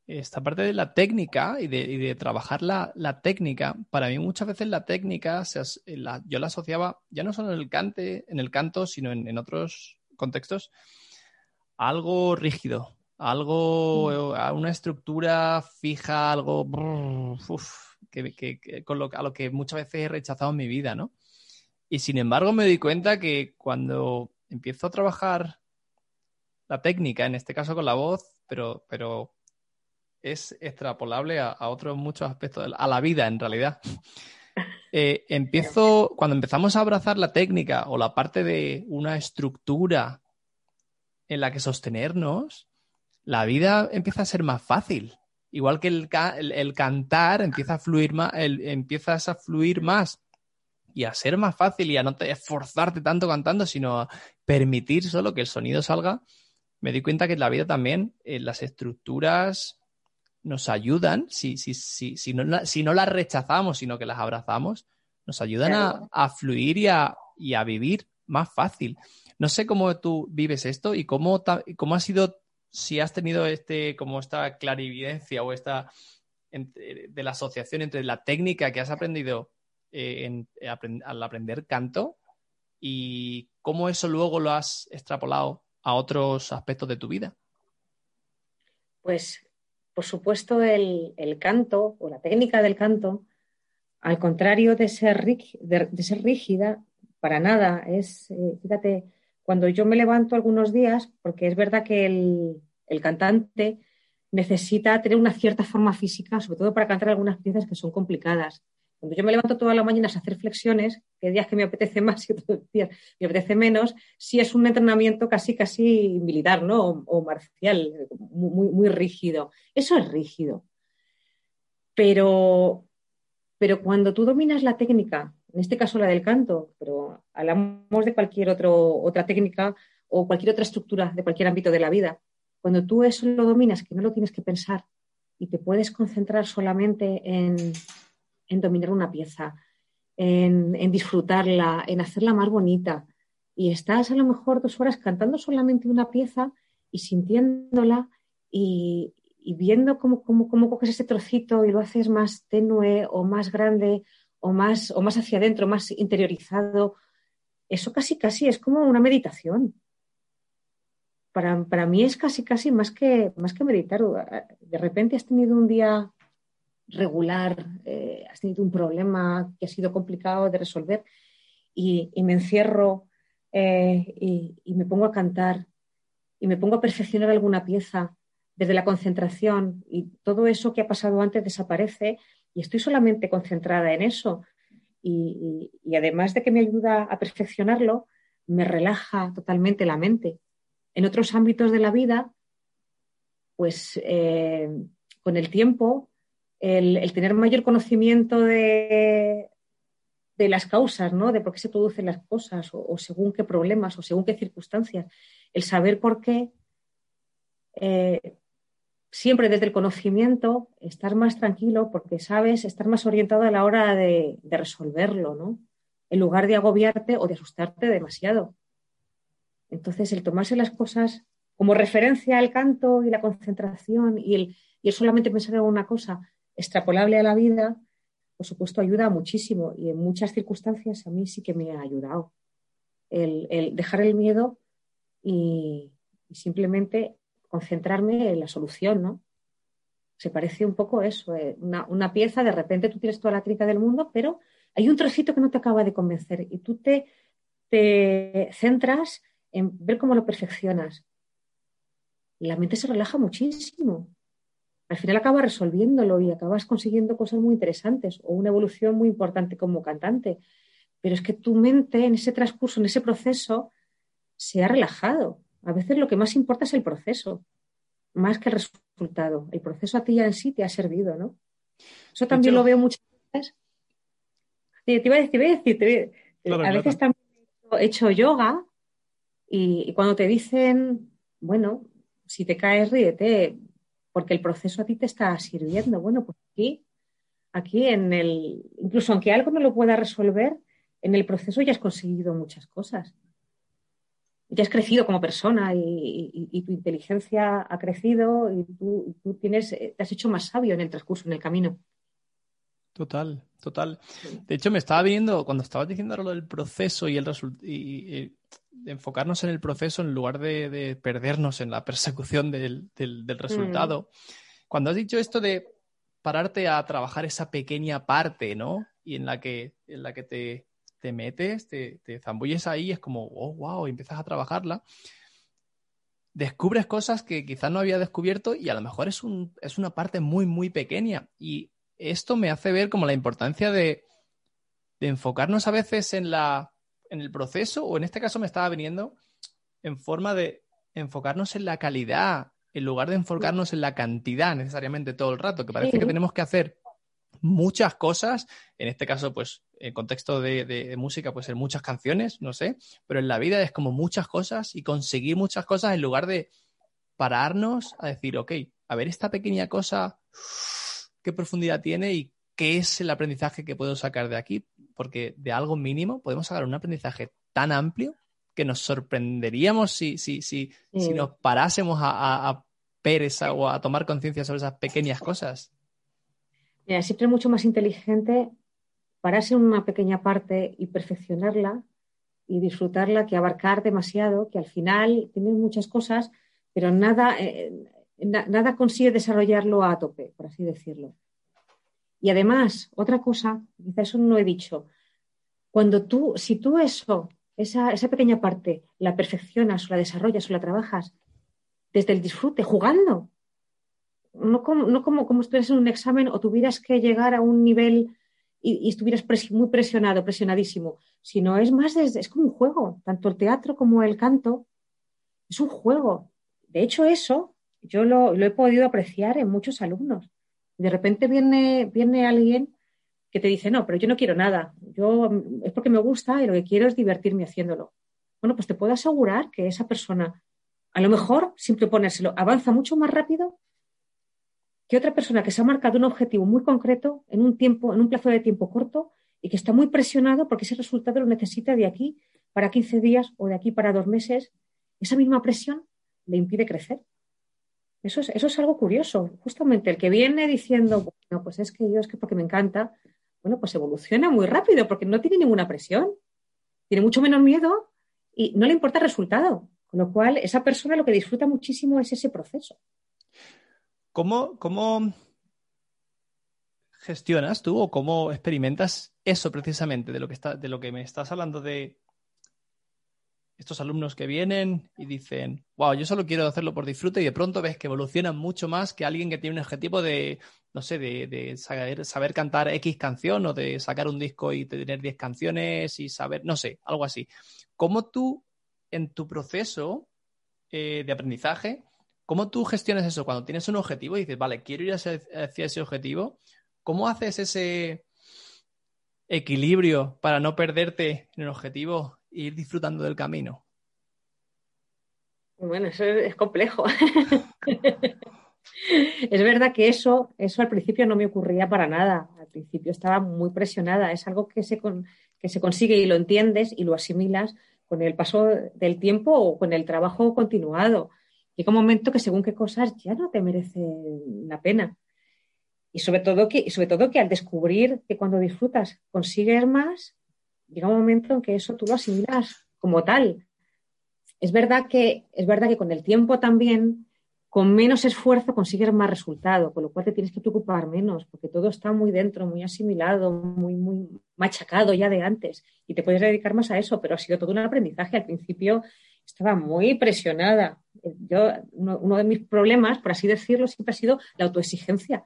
esta parte de la técnica y de, trabajar la, técnica, para mí muchas veces la técnica yo la asociaba ya no solo en el cante, en el canto, sino en, otros contextos, a algo rígido, algo, mm. a una estructura fija, algo que, con lo, a lo que muchas veces he rechazado en mi vida, ¿no? Y sin embargo me doy cuenta que cuando empiezo a trabajar la técnica, en este caso con la voz, pero, pero es extrapolable a, otros muchos aspectos, a la vida en realidad. Eh, empiezo, cuando empezamos a abrazar la técnica o la parte de una estructura en la que sostenernos, la vida empieza a ser más fácil. Igual que el, el, cantar empieza a fluir más, empiezas a fluir más y a ser más fácil y a no te esforzarte tanto cantando, sino a permitir solo que el sonido salga me di cuenta que en la vida también eh, las estructuras nos ayudan, si, si, si, si, no, si no las rechazamos, sino que las abrazamos, nos ayudan a, fluir y a, y a, vivir más fácil. No sé cómo tú vives esto y cómo, cómo ha sido, si has tenido este, como esta clarividencia o esta de la asociación entre la técnica que has aprendido eh, al aprender canto y cómo eso luego lo has extrapolado a otros aspectos de tu vida? Pues, por supuesto, el, canto o la técnica del canto, al contrario de ser, de, ser rígida, para nada. Es, eh, fíjate, cuando yo me levanto algunos días, porque es verdad que el, el cantante necesita tener una cierta forma física, sobre todo para cantar algunas piezas que son complicadas. Cuando yo me levanto todas las mañanas a hacer flexiones, que días que me apetece más y otros días me apetece menos, sí es un entrenamiento casi, casi militar, ¿no? O, marcial, muy, muy rígido. Eso es rígido. Pero, pero cuando tú dominas la técnica, en este caso la del canto, pero hablamos de cualquier otro, otra técnica o cualquier otra estructura de cualquier ámbito de la vida, cuando tú eso lo dominas, que no lo tienes que pensar y te puedes concentrar solamente en, en dominar una pieza, en, disfrutarla, en hacerla más bonita. Y estás a lo mejor dos horas cantando solamente una pieza y sintiéndola y, viendo cómo, cómo, coges ese trocito y lo haces más tenue o más grande o más, o más hacia adentro, más interiorizado. Eso casi, casi es como una meditación. Para, para, mí es casi, casi más que, más que meditar. De repente has tenido un día regular, eh, has tenido un problema que ha sido complicado de resolver y, me encierro eh, y, me pongo a cantar y me pongo a perfeccionar alguna pieza desde la concentración y todo eso que ha pasado antes desaparece y estoy solamente concentrada en eso y, además de que me ayuda a perfeccionarlo, me relaja totalmente la mente. En otros ámbitos de la vida, pues eh, con el tiempo el, tener mayor conocimiento de, de, las causas, ¿no? De por qué se producen las cosas o, según qué problemas o según qué circunstancias. El saber por qué, eh, siempre desde el conocimiento, estar más tranquilo porque sabes, estar más orientado a la hora de, resolverlo, ¿no? En lugar de agobiarte o de asustarte demasiado. Entonces, el tomarse las cosas como referencia al canto y la concentración y el, y el solamente pensar en una cosa, extrapolable a la vida, por supuesto, ayuda muchísimo y en muchas circunstancias a mí sí que me ha ayudado. El, dejar el miedo y, simplemente concentrarme en la solución, ¿no? Se parece un poco eso, eh, una, pieza, de repente tú tienes toda la técnica del mundo, pero hay un trocito que no te acaba de convencer y tú te, te centras en ver cómo lo perfeccionas. La mente se relaja muchísimo al final acabas resolviéndolo y acabas consiguiendo cosas muy interesantes o una evolución muy importante como cantante. Pero es que tu mente en ese transcurso, en ese proceso, se ha relajado. A veces lo que más importa es el proceso, más que el resultado. El proceso a ti ya en sí te ha servido, ¿no? Eso también lo veo muchas veces. Te iba a decir, a veces también he hecho yoga y, y cuando te dicen, bueno, si te caes, ríete, porque el proceso a ti te está sirviendo. Bueno, pues aquí aquí en el, incluso aunque algo no lo pueda resolver, en el proceso ya has conseguido muchas cosas. Ya has crecido como persona y, tu inteligencia ha crecido y tú, tienes, te has hecho más sabio en el transcurso, en el camino. Total, total. De hecho, me estaba viendo, cuando estabas diciendo lo del proceso y el y, enfocarnos en el proceso en lugar de, perdernos en la persecución del, resultado. Mm. Cuando has dicho esto de pararte a trabajar esa pequeña parte, ¿no? Y en la que, en la que te, te metes, te, te, zambulles ahí, es como, oh, wow, y empiezas a trabajarla. Descubres cosas que quizás no había descubierto y a lo mejor es, un, es una parte muy, muy pequeña. Y esto me hace ver como la importancia de, de enfocarnos a veces en, la, en el proceso, o en este caso me estaba viniendo en forma de enfocarnos en la calidad, en lugar de enfocarnos en la cantidad necesariamente todo el rato, que parece que tenemos que hacer muchas cosas, en este caso, pues, en contexto de, música, puede ser muchas canciones, no sé, pero en la vida es como muchas cosas y conseguir muchas cosas en lugar de pararnos a decir, ok, a ver esta pequeña cosa, qué profundidad tiene y qué es el aprendizaje que puedo sacar de aquí, porque de algo mínimo podemos sacar un aprendizaje tan amplio que nos sorprenderíamos si, si, si, si nos parásemos a, a ver esa o a tomar conciencia sobre esas pequeñas cosas. Mira, siempre es mucho más inteligente pararse en una pequeña parte y perfeccionarla y disfrutarla que abarcar demasiado, que al final tiene muchas cosas, pero nada, eh, nada consigue desarrollarlo a tope, por así decirlo. Y además, otra cosa, quizás eso no he dicho, cuando tú, si tú eso, esa, esa pequeña parte, la perfeccionas o la desarrollas o la trabajas desde el disfrute, jugando, no como, no como, como estuvieras en un examen o tuvieras que llegar a un nivel y, estuvieras muy presionado, presionadísimo, sino es más, es, como un juego, tanto el teatro como el canto, es un juego. De hecho, eso yo lo, he podido apreciar en muchos alumnos. De repente viene, viene alguien que te dice, no, pero yo no quiero nada, yo es porque me gusta y lo que quiero es divertirme haciéndolo. Bueno, pues te puedo asegurar que esa persona, a lo mejor, simple ponérselo, avanza mucho más rápido que otra persona que se ha marcado un objetivo muy concreto en un tiempo, en un plazo de tiempo corto y que está muy presionado porque ese resultado lo necesita de aquí para 15 días o de aquí para dos meses, esa misma presión le impide crecer. Eso es, eso es algo curioso. Justamente el que viene diciendo, bueno, pues es que yo es que porque me encanta, bueno, pues evoluciona muy rápido porque no tiene ninguna presión, tiene mucho menos miedo y no le importa el resultado. Con lo cual, esa persona lo que disfruta muchísimo es ese proceso. ¿Cómo, gestionas tú o cómo experimentas eso precisamente de lo que, está, de lo que me estás hablando de estos alumnos que vienen y dicen, wow, yo solo quiero hacerlo por disfrute y de pronto ves que evolucionan mucho más que alguien que tiene un objetivo de, no sé, de, saber, saber, cantar X canción o de sacar un disco y tener 10 canciones y saber, no sé, algo así. ¿Cómo tú en tu proceso eh, de aprendizaje ¿Cómo tú gestionas eso cuando tienes un objetivo y dices, vale, quiero ir hacia, ese objetivo? ¿Cómo haces ese equilibrio para no perderte en el objetivo ir disfrutando del camino? Bueno, eso es complejo. es verdad que eso, eso al principio no me ocurría para nada. Al principio estaba muy presionada. Es algo que se, que se consigue y lo entiendes y lo asimilas con el paso del tiempo o con el trabajo continuado llega un momento que según qué cosas ya no te merecen la pena. Y sobre todo que, sobre todo que al descubrir que cuando disfrutas consigues más, llega un momento en que eso tú lo asimilas como tal. Es verdad que, es verdad que con el tiempo también, con menos esfuerzo consigues más resultado, con lo cual te tienes que preocupar menos, porque todo está muy dentro, muy asimilado, muy, muy machacado ya de antes, y te puedes dedicar más a eso, pero ha sido todo un aprendizaje. Al principio estaba muy presionada. Yo, uno, de mis problemas, por así decirlo, siempre ha sido la autoexigencia.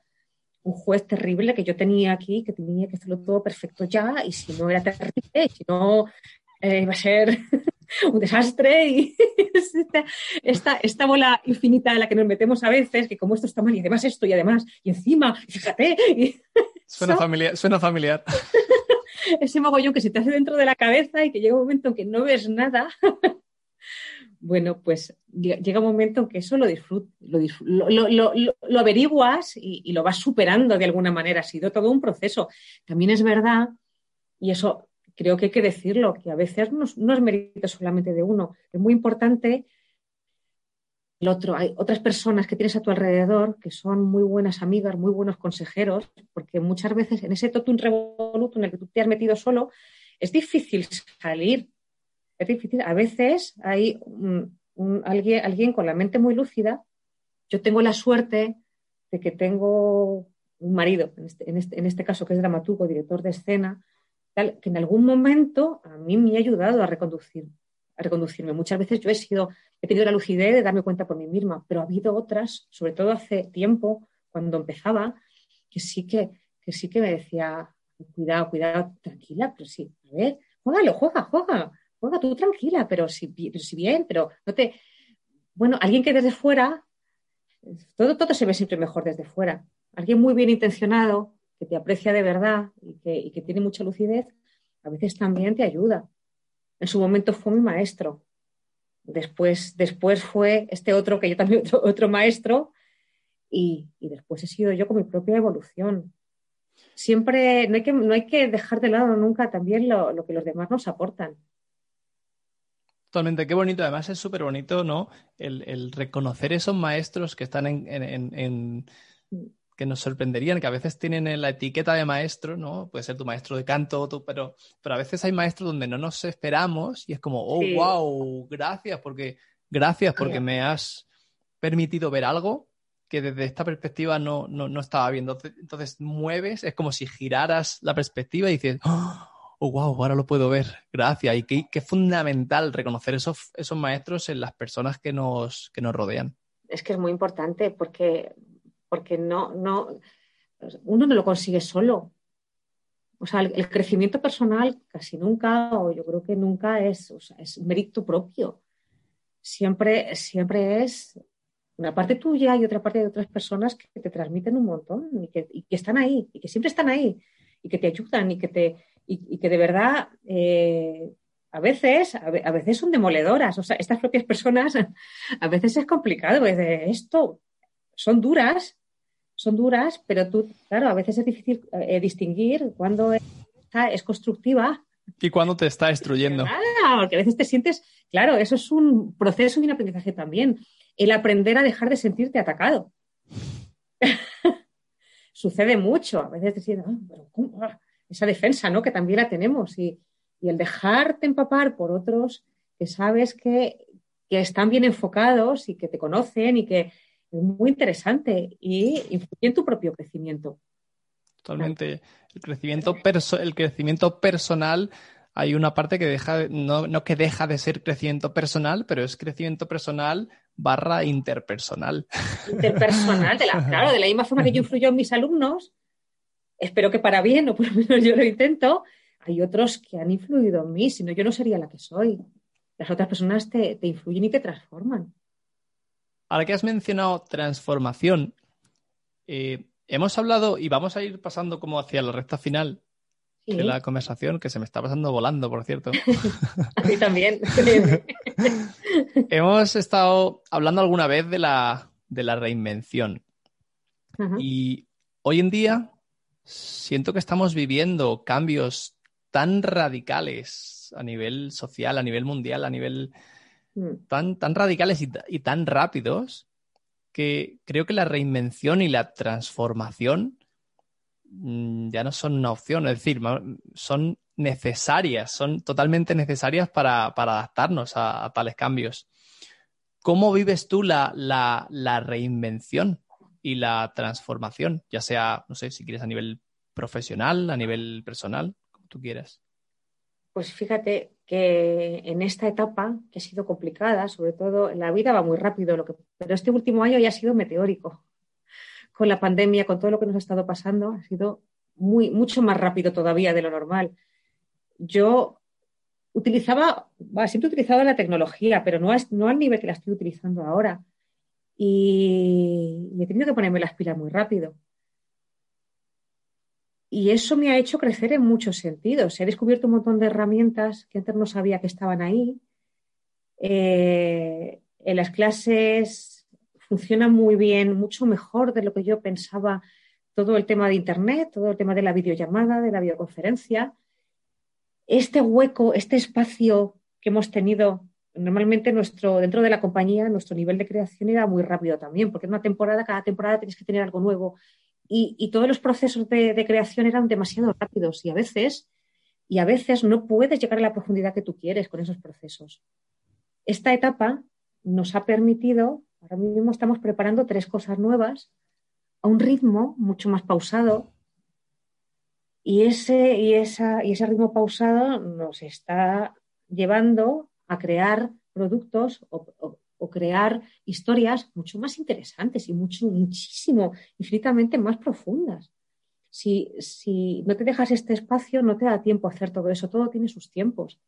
Un juez terrible que yo tenía aquí, que tenía que hacerlo todo perfecto ya, y si no era terrible, si no eh, iba a ser un desastre y esta, esta, bola infinita en la que nos metemos a veces, que como esto está mal y además esto y además y encima, fíjate. suena, familiar, suena familiar. Ese mogollón que se te hace dentro de la cabeza y que llega un momento en que no ves nada bueno, pues llega un momento en que eso lo, lo, lo, averiguas y, lo vas superando de alguna manera. Ha sido todo un proceso. También es verdad, y eso creo que hay que decirlo, que a veces no, no es mérito solamente de uno. Es muy importante el otro. Hay otras personas que tienes a tu alrededor que son muy buenas amigas, muy buenos consejeros, porque muchas veces en ese totum revoluto en el que tú te has metido solo, es difícil salir es difícil. A veces hay alguien, alguien con la mente muy lúcida. Yo tengo la suerte de que tengo un marido, en este, este, este, caso que es dramaturgo, director de escena, tal, que en algún momento a mí me ha ayudado a reconducir, a reconducirme. Muchas veces yo he sido, he tenido la lucidez de darme cuenta por mí misma, pero ha habido otras, sobre todo hace tiempo, cuando empezaba, que sí que, que sí que me decía, cuidado, cuidado, tranquila, pero sí, a ver, juégalo, juega, juega juega tú tranquila, pero si, bien, pero no te... Bueno, alguien que desde fuera, todo, todo se ve siempre mejor desde fuera. Alguien muy bien intencionado, que te aprecia de verdad y que, tiene mucha lucidez, a veces también te ayuda. En su momento fue mi maestro. Después, después fue este otro, que yo también otro, maestro, y, después he sido yo con mi propia evolución. Siempre no hay que, no hay que dejar de lado nunca también lo que los demás nos aportan. Totalmente, qué bonito. Además es súper bonito, ¿no? El, reconocer esos maestros que están en, que nos sorprenderían, que a veces tienen la etiqueta de maestro, ¿no? Puede ser tu maestro de canto, pero, pero a veces hay maestros donde no nos esperamos y es como, oh, wow, gracias, porque, gracias porque me has permitido ver algo que desde esta perspectiva no, no, estaba viendo. Entonces mueves, es como si giraras la perspectiva y dices, ¡Oh! Oh, wow, ahora lo puedo ver, gracias. Y qué, es fundamental reconocer esos, esos maestros en las personas que nos, que nos rodean. Es que es muy importante porque, porque no, no, uno no lo consigue solo. O sea, el, crecimiento personal casi nunca, o yo creo que nunca es, es mérito propio. Siempre, siempre es una parte tuya y otra parte de otras personas que te transmiten un montón que, y que están ahí, y que siempre están ahí, y que te ayudan y que te, y, que de verdad eh, a veces, a, veces son demoledoras. O sea, estas propias personas a veces es complicado. de esto son duras, son duras, pero tú, claro, a veces es difícil eh, distinguir cuándo es, es constructiva y cuándo te está destruyendo. Ah, porque a veces te sientes, claro, eso es un proceso y un aprendizaje también. El aprender a dejar de sentirte atacado. Sucede mucho. A veces te sientes, ah, pero ¿cómo? Ah, esa defensa, ¿no? Que también la tenemos y, el dejarte empapar por otros que sabes que, están bien enfocados y que te conocen y que es muy interesante y influye en tu propio crecimiento. Totalmente. El crecimiento, el crecimiento personal, hay una parte que deja, no, no, que deja de ser crecimiento personal, pero es crecimiento personal barra interpersonal. Interpersonal, de la, claro, de la misma forma que yo influyo en mis alumnos, espero que para bien, o por lo menos yo lo intento, hay otros que han influido en mí, si no yo no sería la que soy. Las otras personas te, influyen y te transforman. Ahora que has mencionado transformación, eh, hemos hablado y vamos a ir pasando como hacia la recta final de la conversación, que se me está pasando volando, por cierto. a mí también. hemos estado hablando alguna vez de la, reinvención. Y hoy en día siento que estamos viviendo cambios tan radicales a nivel social, a nivel mundial, a nivel mm. tan, tan radicales y, tan rápidos que creo que la reinvención y la transformación mm, ya no son una opción, es decir, son necesarias, son totalmente necesarias para, adaptarnos a, tales cambios. ¿Cómo vives tú la, la reinvención? Y la transformación, ya sea, no sé, si quieres a nivel profesional, a nivel personal, como tú quieras. Pues fíjate que en esta etapa, que ha sido complicada, sobre todo la vida va muy rápido, lo que, pero este último año ya ha sido meteórico. Con la pandemia, con todo lo que nos ha estado pasando, ha sido muy, mucho más rápido todavía de lo normal. Yo utilizaba, siempre he utilizado la tecnología, pero no, no al nivel que la estoy utilizando ahora y, he tenido que ponerme las pilas muy rápido. Y eso me ha hecho crecer en muchos sentidos. He descubierto un montón de herramientas que antes no sabía que estaban ahí. Eh, En las clases funciona muy bien, mucho mejor de lo que yo pensaba todo el tema de Internet, todo el tema de la videollamada, de la videoconferencia. Este hueco, este espacio que hemos tenido, normalmente nuestro, dentro de la compañía, nuestro nivel de creación era muy rápido también, porque en una temporada, cada temporada tienes que tener algo nuevo. Y, todos los procesos de, de, creación eran demasiado rápidos y a veces, y a veces no puedes llegar a la profundidad que tú quieres con esos procesos. Esta etapa nos ha permitido, ahora mismo estamos preparando tres cosas nuevas a un ritmo mucho más pausado y ese, y, esa, y ese ritmo pausado nos está llevando a crear productos o, crear historias mucho más interesantes y mucho, muchísimo, infinitamente más profundas. Si, si, no te dejas este espacio, no te da tiempo a hacer todo eso, todo tiene sus tiempos.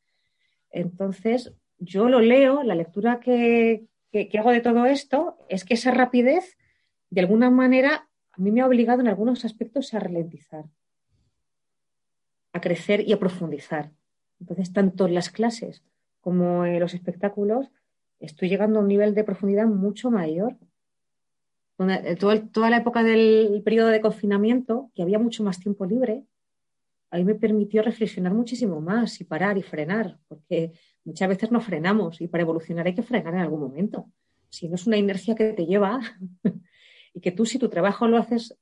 Entonces, yo lo leo, la lectura que, que, hago de todo esto es que esa rapidez, de alguna manera, a mí me ha obligado en algunos aspectos a ralentizar, a crecer y a profundizar. Entonces, tanto en las clases como en los espectáculos, estoy llegando a un nivel de profundidad mucho mayor. Eh, toda la época del periodo de confinamiento, que había mucho más tiempo libre, a mí me permitió reflexionar muchísimo más y parar y frenar, porque muchas veces no frenamos y para evolucionar hay que frenar en algún momento. Si no es una inercia que te lleva y que tú si tu trabajo lo haces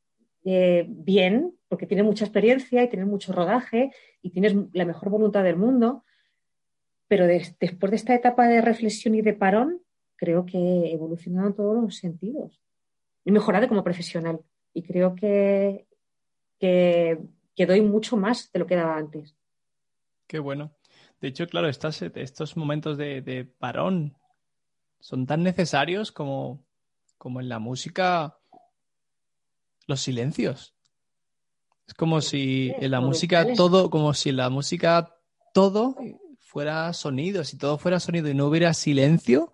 eh, bien, porque tienes mucha experiencia y tienes mucho rodaje y tienes la mejor voluntad del mundo, pero después de esta etapa de reflexión y de parón, creo que he evolucionado en todos los sentidos. He mejorado como profesional y creo que, que, doy mucho más de lo que daba antes. Qué bueno. De hecho, claro, estos momentos de, parón son tan necesarios como, como en la música los silencios. Es como si en la música todo, como si en la música todo fuera sonido, si todo fuera sonido y no hubiera silencio,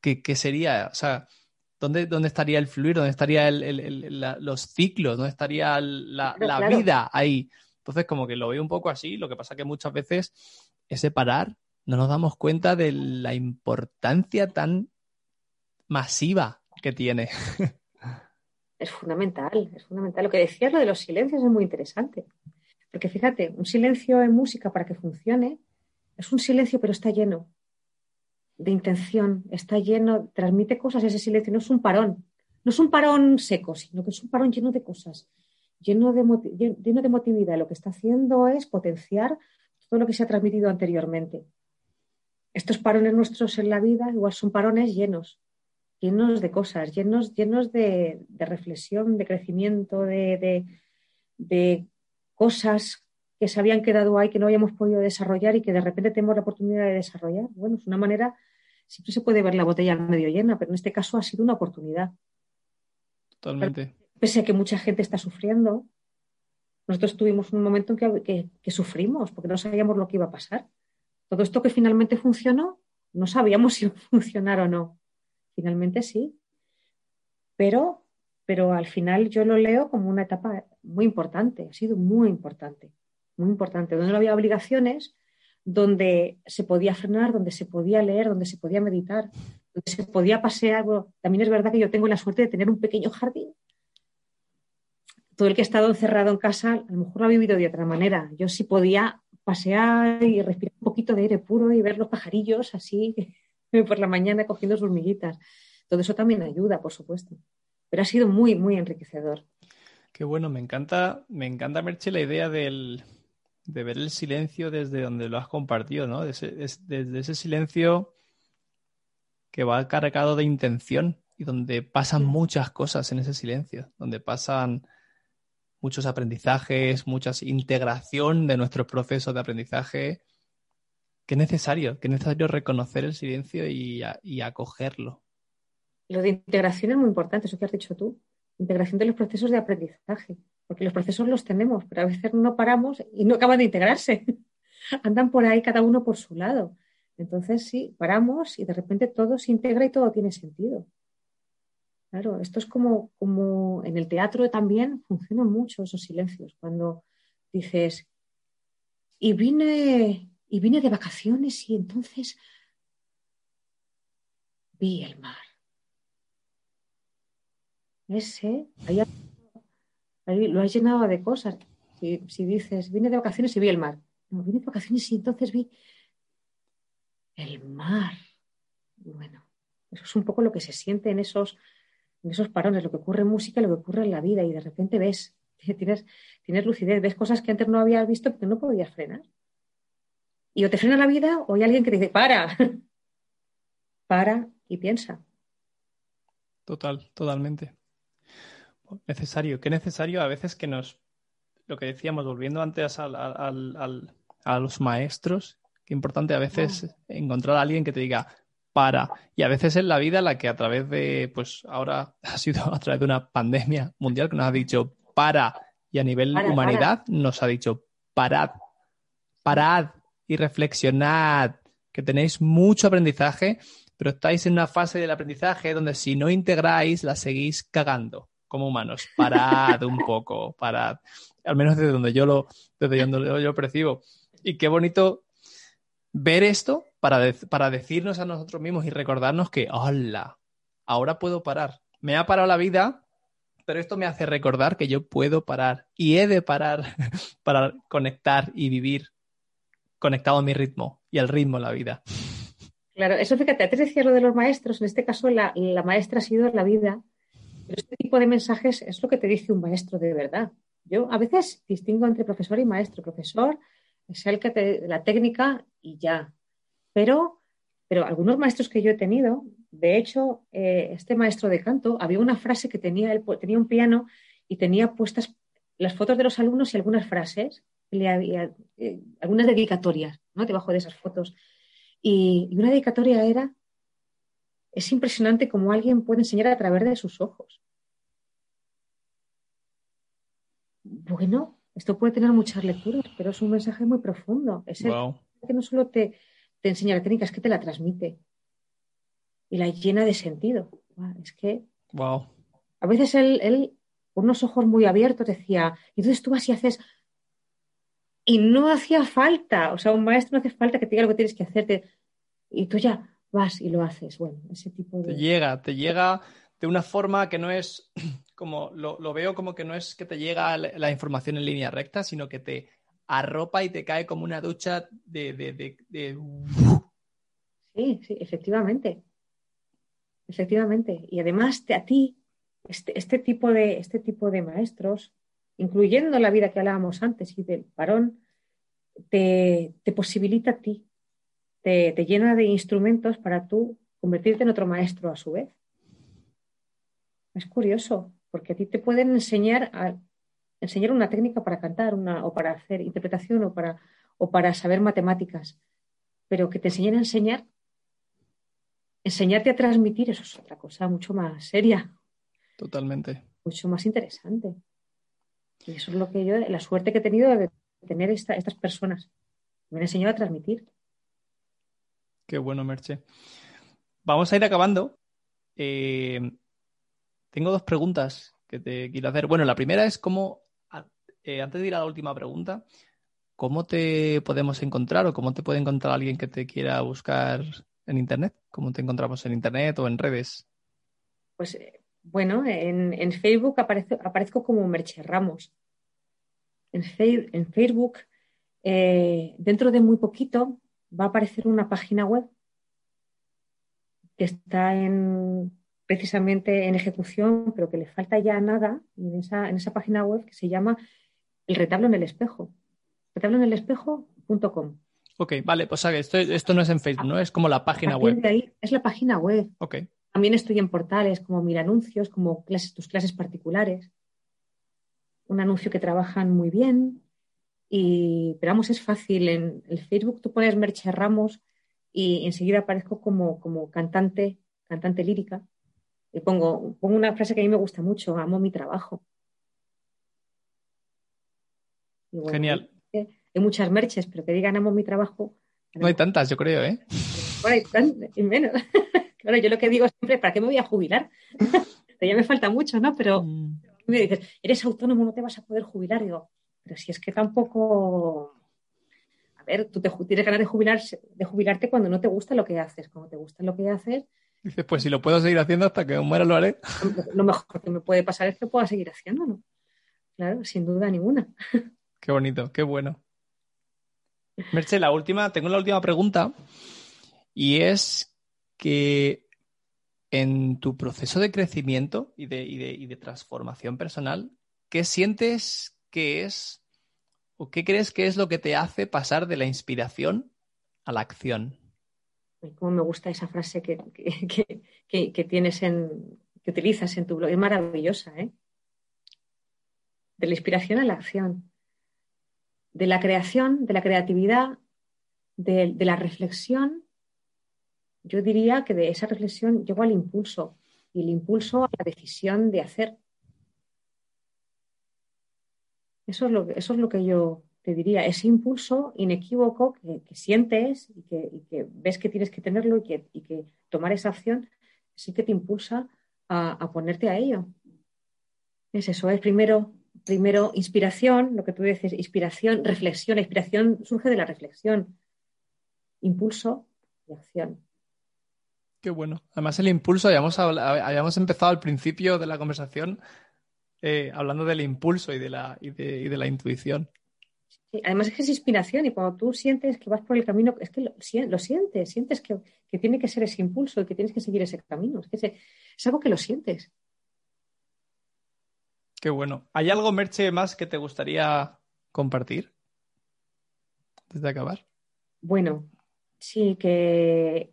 ¿qué, sería? O sea, ¿dónde, ¿dónde, estaría el fluir? ¿Dónde estarían los ciclos? ¿Dónde estaría la, vida ahí? Entonces, como que lo veo un poco así, lo que pasa que muchas veces ese parar no nos damos cuenta de la importancia tan masiva que tiene. Es fundamental, es fundamental. Lo que decías, lo de los silencios es muy interesante. Porque fíjate, un silencio en música para que funcione es un silencio, pero está lleno de intención, está lleno, transmite cosas ese silencio, no es un parón, no es un parón seco, sino que es un parón lleno de cosas, lleno de, lleno de emotividad. Lo que está haciendo es potenciar todo lo que se ha transmitido anteriormente. Estos parones nuestros en la vida igual son parones llenos, llenos de cosas, llenos, llenos de, reflexión, de crecimiento, de, de cosas que se habían quedado ahí, que no habíamos podido desarrollar y que de repente tenemos la oportunidad de desarrollar. Bueno, es una manera, siempre se puede ver la botella medio llena, pero en este caso ha sido una oportunidad. Totalmente. pese a que mucha gente está sufriendo, nosotros tuvimos un momento en que, que, sufrimos porque no sabíamos lo que iba a pasar. Todo esto que finalmente funcionó, no sabíamos si iba a funcionar o no. Finalmente sí. Pero, pero al final yo lo leo como una etapa muy importante, ha sido muy importante muy importante, donde no había obligaciones, donde se podía frenar, donde se podía leer, donde se podía meditar, donde se podía pasear. también es verdad que yo tengo la suerte de tener un pequeño jardín. Todo el que ha estado encerrado en casa a lo mejor lo ha vivido de otra manera. Yo sí podía pasear y respirar un poquito de aire puro y ver los pajarillos así por la mañana cogiendo sus miguitas. Todo eso también ayuda, por supuesto. Pero ha sido muy, muy enriquecedor. Qué bueno, me encanta, me encanta, Merche, la idea del, de ver el silencio desde donde lo has compartido, ¿no? Desde, ese silencio que va cargado de intención y donde pasan muchas cosas en ese silencio, donde pasan muchos aprendizajes, mucha integración de nuestro proceso de aprendizaje. Qué necesario, qué necesario reconocer el silencio y, y acogerlo. Lo de integración es muy importante, eso que has dicho tú. Integración de los procesos de aprendizaje porque los procesos los tenemos, pero a veces no paramos y no acaban de integrarse. Andan por ahí cada uno por su lado. Entonces sí, paramos y de repente todo se integra y todo tiene sentido. Claro, esto es como, como en el teatro también funcionan mucho esos silencios. Cuando dices, y vine, y vine de vacaciones y entonces vi el mar. Ese, lo has llenado de cosas. Si, dices, vine de vacaciones y vi el mar. No, vine de vacaciones y entonces vi el mar. Bueno, eso es un poco lo que se siente en esos, en esos parones, lo que ocurre en música, lo que ocurre en la vida, y de repente ves, tienes, tienes lucidez, ves cosas que antes no habías visto porque no podías frenar. Y o te frena la vida o hay alguien que te dice, para, para y piensa. Total, totalmente. Necesario, qué necesario a veces que nos, lo que decíamos, volviendo antes a los maestros, qué importante a veces ah. encontrar a alguien que te diga, para. Y a veces en la vida la que a través de, pues ahora ha sido a través de una pandemia mundial que nos ha dicho para y a nivel humanidad nos ha dicho parad, parad y reflexionad, que tenéis mucho aprendizaje, pero estáis en una fase del aprendizaje donde si no integráis la seguís cagando como humanos. Parad un poco, parad. Al menos desde donde yo lo, desde donde yo lo percibo. Y qué bonito ver esto para, para decirnos a nosotros mismos y recordarnos que, hola, ahora puedo parar. Me ha parado la vida, pero esto me hace recordar que yo puedo parar y he de parar para conectar y vivir conectado a mi ritmo y al ritmo de la vida. Claro, eso fíjate, antes decías lo de los maestros, en este caso la, la maestra ha sido la vida pero este tipo de mensajes es lo que te dice un maestro de verdad. Yo a veces distingo entre profesor y maestro. Profesor es el que te, la técnica y ya. Pero, pero algunos maestros que yo he tenido, de hecho, eh, este maestro de canto, había una frase que tenía, él tenía un piano y tenía puestas las fotos de los alumnos y algunas frases, le había, eh, algunas dedicatorias, ¿no? Debajo de esas fotos. y una dedicatoria era es impresionante cómo alguien puede enseñar a través de sus ojos. Bueno, esto puede tener muchas lecturas, pero es un mensaje muy profundo. Es el que no solo te, enseña la técnica, es que te la transmite y la llena de sentido. Es que wow. a veces él, él, con unos ojos muy abiertos, decía, y entonces tú vas y haces y no hacía falta, o sea, un maestro no hace falta que te diga lo que tienes que hacerte. Y tú ya, vas y lo haces. Bueno, ese tipo de... Te llega, te llega de una forma que no es como, lo, veo como que no es que te llega la información en línea recta, sino que te arropa y te cae como una ducha de... Sí, sí, efectivamente. Efectivamente. Y además a ti, este, este, tipo de, este tipo de maestros, incluyendo la vida que hablábamos antes y del varón, te, te posibilita a ti te, llena de instrumentos para tú convertirte en otro maestro a su vez. Es curioso, porque a ti te pueden enseñar a enseñar una técnica para cantar una, o para hacer interpretación o para, o para saber matemáticas, pero que te enseñen a enseñar, enseñarte a transmitir, eso es otra cosa mucho más seria. Totalmente. Mucho más interesante. Y eso es lo que yo, la suerte que he tenido de tener estas personas. Me han enseñado a transmitir. Qué bueno, Merche. Vamos a ir acabando. Eh, tengo dos preguntas que te quiero hacer. Bueno, la primera es cómo, eh, antes de ir a la última pregunta, ¿cómo te podemos encontrar o cómo te puede encontrar alguien que te quiera buscar en Internet? ¿Cómo te encontramos en Internet o en redes? Pues eh, bueno, en, Facebook aparezco como Merche Ramos. En, en Facebook, dentro de muy poquito, va a aparecer una página web que está en, precisamente en ejecución, pero que le falta ya nada en esa, en esa página web que se llama El retablo en el espejo. Retablo en el espejo.com. Ok, vale, pues esto, esto no es en Facebook, ¿no? Es como la página web. es la página web. Ok. También estoy en portales como Mil Anuncios, como clases, tus clases particulares. Un anuncio que trabajan muy bien, y, pero vamos, es fácil. En el Facebook tú pones Merche Ramos y enseguida aparezco como, como cantante, cantante lírica. Y pongo, pongo una frase que a mí me gusta mucho, amo mi trabajo. Genial. Hay, muchas merches, pero que digan amo mi trabajo. No hay tantas, yo creo, ¿eh? Bueno, hay tantas, y menos. claro, yo lo que digo siempre, ¿para qué me voy a jubilar? ya me falta mucho, ¿no? Pero mm. me dices, eres autónomo, no te vas a poder jubilar. digo, pero si es que tampoco. A ver, tú te, tienes ganas de, jubilarse, de jubilarte cuando no te gusta lo que haces. Cuando te gusta lo que haces, Dices, pues si lo puedo seguir haciendo hasta que muera lo haré. Lo mejor que me puede pasar es que pueda seguir haciéndolo. Claro, sin duda ninguna. Qué bonito, qué bueno. Merche, la última, tengo la última pregunta y es que en tu proceso de crecimiento y de, y de transformación personal, ¿qué sientes que es o qué crees que es lo que te hace pasar de la inspiración a la acción? Cómo me gusta esa frase que, tienes en, que utilizas en tu blog. Es maravillosa, ¿eh? De la inspiración a la acción. De la creación, de la creatividad, de, de la reflexión. Yo diría que de esa reflexión llego al impulso y el impulso a la decisión de hacer. Eso es lo, eso es lo que yo te diría, ese impulso inequívoco que, sientes y que, ves que tienes que tenerlo y que, tomar esa acción sí que te impulsa a, ponerte a ello. Es eso, es primero, primero inspiración, lo que tú dices, inspiración, reflexión. La inspiración surge de la reflexión. Impulso y acción. Qué bueno. Además, el impulso, habíamos, habíamos empezado al principio de la conversación eh, hablando del impulso y de la, y de la intuición además es que es inspiración y cuando tú sientes que vas por el camino, es que lo, sientes, sientes que, tiene que ser ese impulso y que tienes que seguir ese camino. Es, que es algo que lo sientes. Qué bueno. ¿Hay algo, Merche, más que te gustaría compartir antes de acabar? Bueno, sí, que,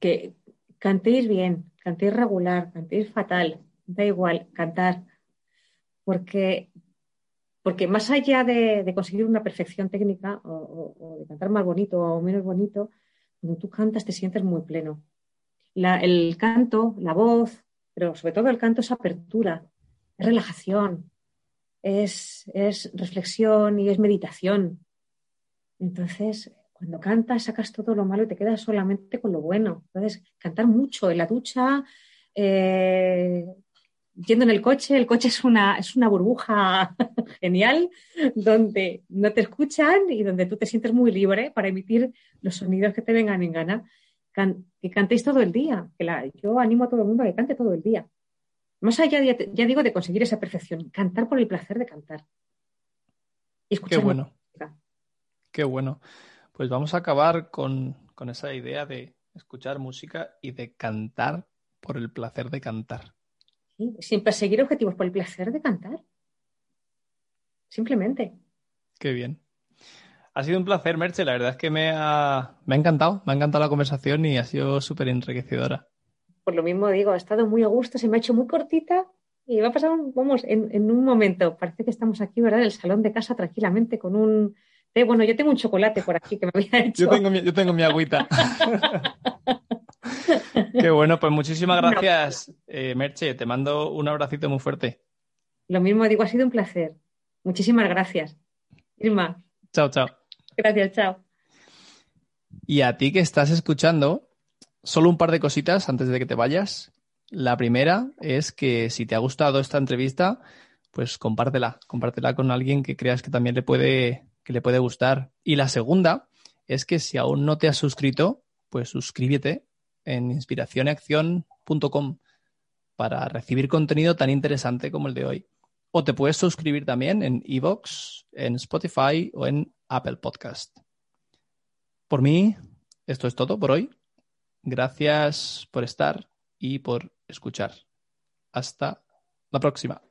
que cantéis bien, cantéis regular, cantéis fatal, da igual, cantar. Porque porque más allá de, conseguir una perfección técnica o, de cantar más bonito o menos bonito, cuando tú cantas te sientes muy pleno. el canto, la voz, pero sobre todo el canto es apertura, es relajación, es, es reflexión y es meditación. Entonces, cuando cantas, sacas todo lo malo y te quedas solamente con lo bueno. Entonces, cantar mucho en la ducha, eh, yendo en el coche, el coche es una, es una burbuja genial donde no te escuchan y donde tú te sientes muy libre para emitir los sonidos que te vengan en gana. que cantéis todo el día. Que la, yo animo a todo el mundo a que cante todo el día. Más allá, ya, ya digo, de conseguir esa perfección, cantar por el placer de cantar. Y escuchar Qué bueno. Música. Qué bueno. Pues vamos a acabar con, con esa idea de escuchar música y de cantar por el placer de cantar sin perseguir objetivos, por el placer de cantar. Simplemente. Qué bien. Ha sido un placer, Merche. La verdad es que me ha, me ha encantado. Me ha encantado la conversación y ha sido súper enriquecedora. Por lo mismo digo, ha estado muy a gusto, se me ha hecho muy cortita y va a pasar, vamos, en, un momento. Parece que estamos aquí, ¿verdad? En el salón de casa tranquilamente con un. Bueno, yo tengo un chocolate por aquí que me había hecho. Yo tengo mi, yo tengo mi agüita. Qué bueno, pues muchísimas gracias, eh, Merche. Te mando un abracito muy fuerte. Lo mismo digo, ha sido un placer. Muchísimas gracias. Irma. Chao, chao. Gracias, chao. Y a ti que estás escuchando, solo un par de cositas antes de que te vayas. La primera es que si te ha gustado esta entrevista, pues compártela, compártela con alguien que creas que también le puede, que le puede gustar. Y la segunda es que si aún no te has suscrito, pues suscríbete en inspiracionacción.com para recibir contenido tan interesante como el de hoy. O te puedes suscribir también en Evox, en Spotify o en Apple Podcast. Por mí, esto es todo por hoy. Gracias por estar y por escuchar. Hasta la próxima.